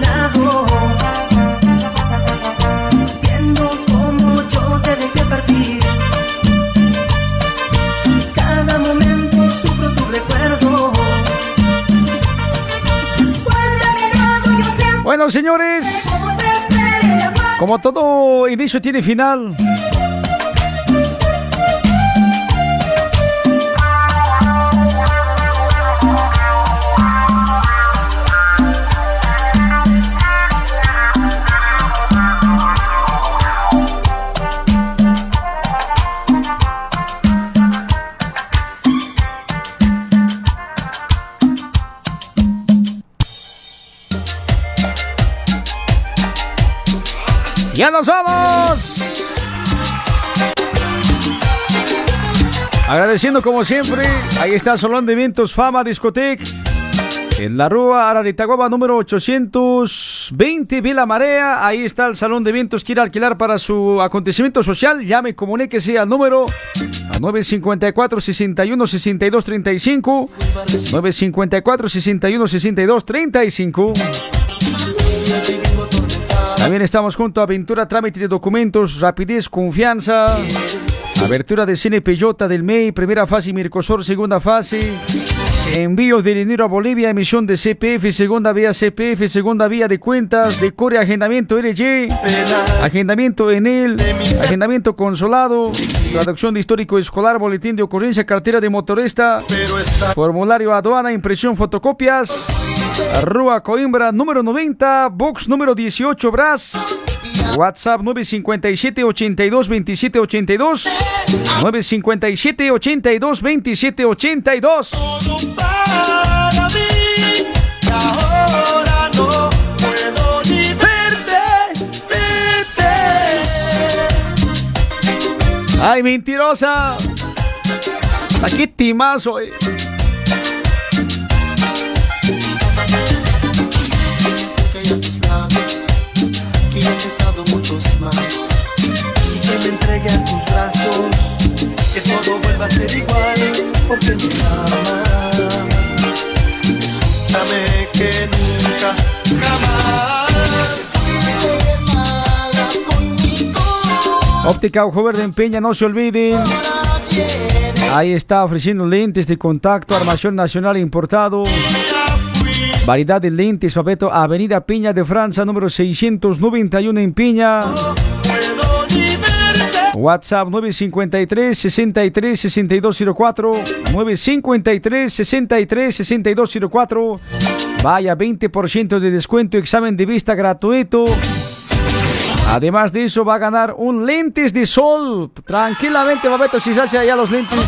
Speaker 11: señores, como todo inicio tiene final. Nos vamos! Agradeciendo como siempre, ahí está el Salón de Eventos Fama Discotec. En la Rúa Araritaguaba número 820 Vila Marea. Ahí está el Salón de Eventos. Quiere alquilar para su acontecimiento social. Llame, comuníquese al número a 954 61 62 35. 954 61 62 35. También estamos junto a Aventura Trámite de Documentos, Rapidez, Confianza. Abertura de Cine Peyota del MEI, primera fase Mircosur, segunda fase. Envíos de dinero a Bolivia, emisión de CPF, segunda vía CPF, segunda vía de cuentas, de Core Agendamiento LG, agendamiento en él, agendamiento consolado, traducción de histórico escolar, boletín de ocurrencia, cartera de motorista, formulario aduana, impresión, fotocopias, Rúa Coimbra, número 90, box número 18, Bras. WhatsApp 957 82 27 82 957 82 27 82
Speaker 10: para mí y ahora no puedo ni verte, verte.
Speaker 11: Ay, mentirosa. Aquí timazo, eh.
Speaker 36: Muchos más.
Speaker 37: que me entregue a tus brazos, que todo vuelva a ser igual, porque me amas.
Speaker 36: Escúchame que nunca, jamás.
Speaker 11: Óptica Ojo en Peña, no se olviden. Ahí está ofreciendo lentes de contacto, armación nacional importado. Variedad de lentes, papeto, Avenida Piña de Francia, número 691 en Piña. WhatsApp 953 63 6204 953 63 6204 Vaya 20% de descuento, examen de vista gratuito. Además de eso va a ganar un lentes de sol. Tranquilamente, Babeto, si se hace allá los lentes.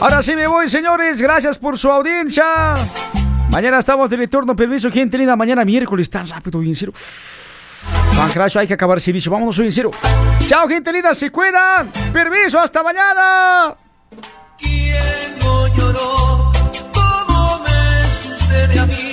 Speaker 10: Ahora
Speaker 11: sí me voy, señores. Gracias por su audiencia. Mañana estamos de retorno. Permiso, gente linda. Mañana miércoles. Tan rápido. Juan Crash, hay que acabar el servicio. Vámonos, cero. Chao, gente linda. Se cuidan. Permiso, hasta mañana.
Speaker 36: ¿Quién no lloró como me sucede a mí?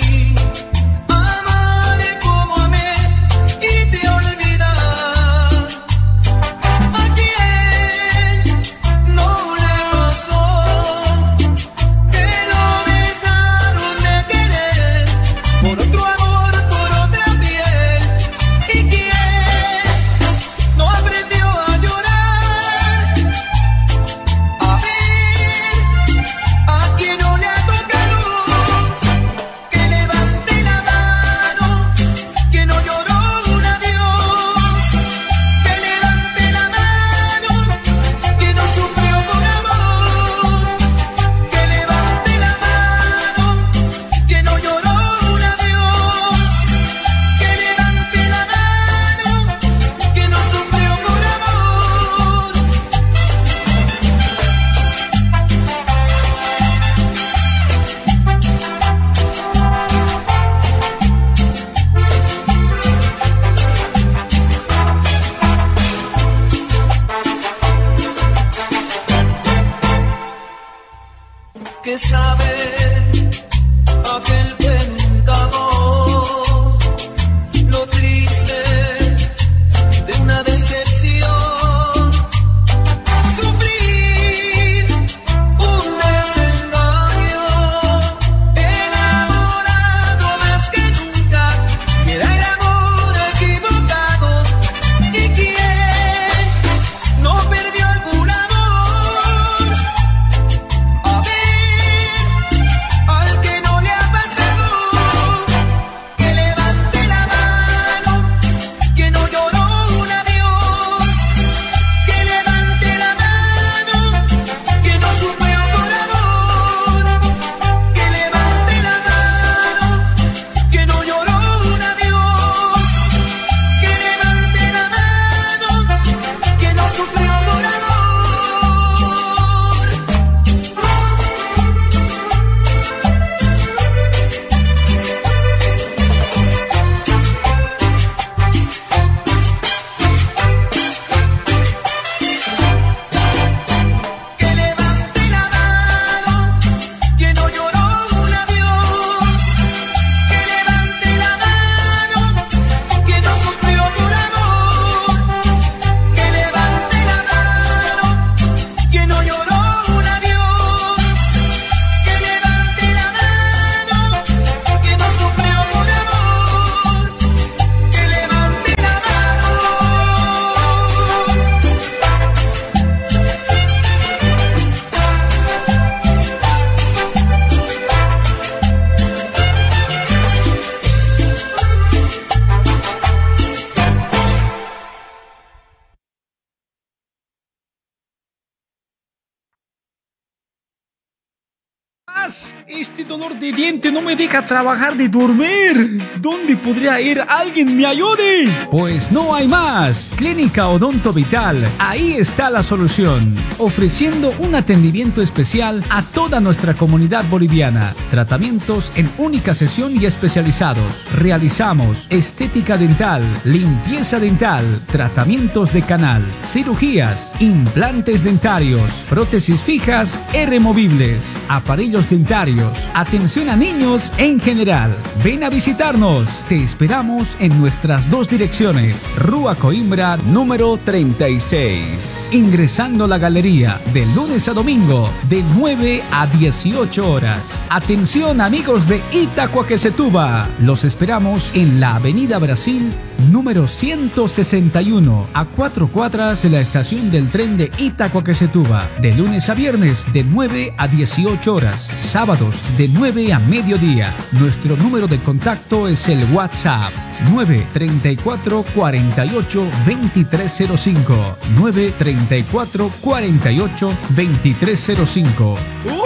Speaker 7: Deja trabajar de dormir. ¿Dónde podría ir? ¿Alguien me ayude? Pues no hay más. Clínica Odonto Vital. Ahí está la solución. Ofreciendo un atendimiento especial a toda nuestra comunidad boliviana. Tratamientos en única sesión y especializados. Realizamos estética dental, limpieza dental, tratamientos de canal, cirugías, implantes dentarios, prótesis fijas e removibles, aparellos dentarios, atención a niños en general. Ven a visitarnos. Te esperamos en nuestras dos direcciones. Rúa Coimbra número 36. Ingresando a la galería de lunes a domingo de 9 a 18 horas. Atención amigos de Itacoaquecetuba. Los esperamos en la Avenida Brasil número 161 a cuatro cuadras de la estación del tren de Itacoaquecetuba. De lunes a viernes de 9 a 18 horas. Sábados de 9 a mediodía. Nuestro número de contacto es el WhatsApp 934 48 2305 934 48 2305 ¡Uy!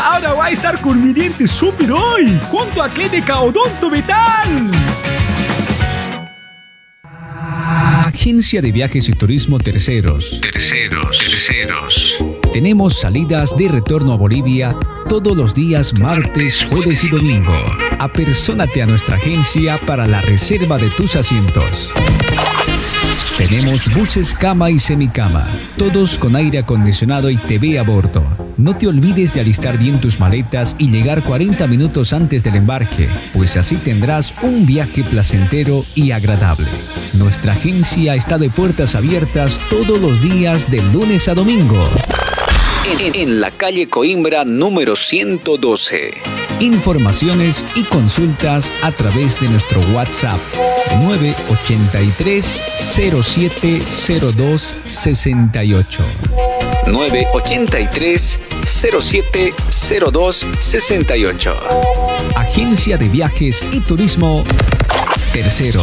Speaker 7: Ahora va a estar con mi diente súper hoy junto a Clínica Odonto Vital. Agencia de Viajes y Turismo Terceros. Terceros. Terceros. Tenemos salidas de retorno a Bolivia todos los días martes, jueves y domingo. Apersónate a nuestra agencia para la reserva de tus asientos. Tenemos buses cama y semicama, todos con aire acondicionado y TV a bordo. No te olvides de alistar bien tus maletas y llegar 40 minutos antes del embarque, pues así tendrás un viaje placentero y agradable. Nuestra agencia está de puertas abiertas todos los días de lunes a domingo. En, en la calle Coimbra número 112. Informaciones y consultas a través de nuestro WhatsApp 983 0702 68. 983 0702 68. Agencia de Viajes y Turismo Tercero.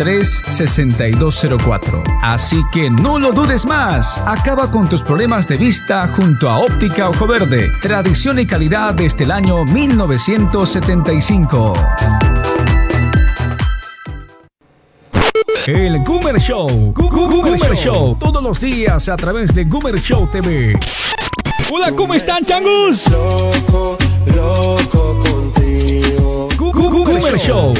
Speaker 7: 6204. Así que no lo dudes más. Acaba con tus problemas de vista junto a Óptica Ojo Verde. Tradición y calidad desde el año 1975. El Goomer Show. Goomer Show. Todos los días a través de Goomer Show TV. Hola, ¿cómo están, changus?
Speaker 20: Loco, loco contigo.
Speaker 7: Goomer Show.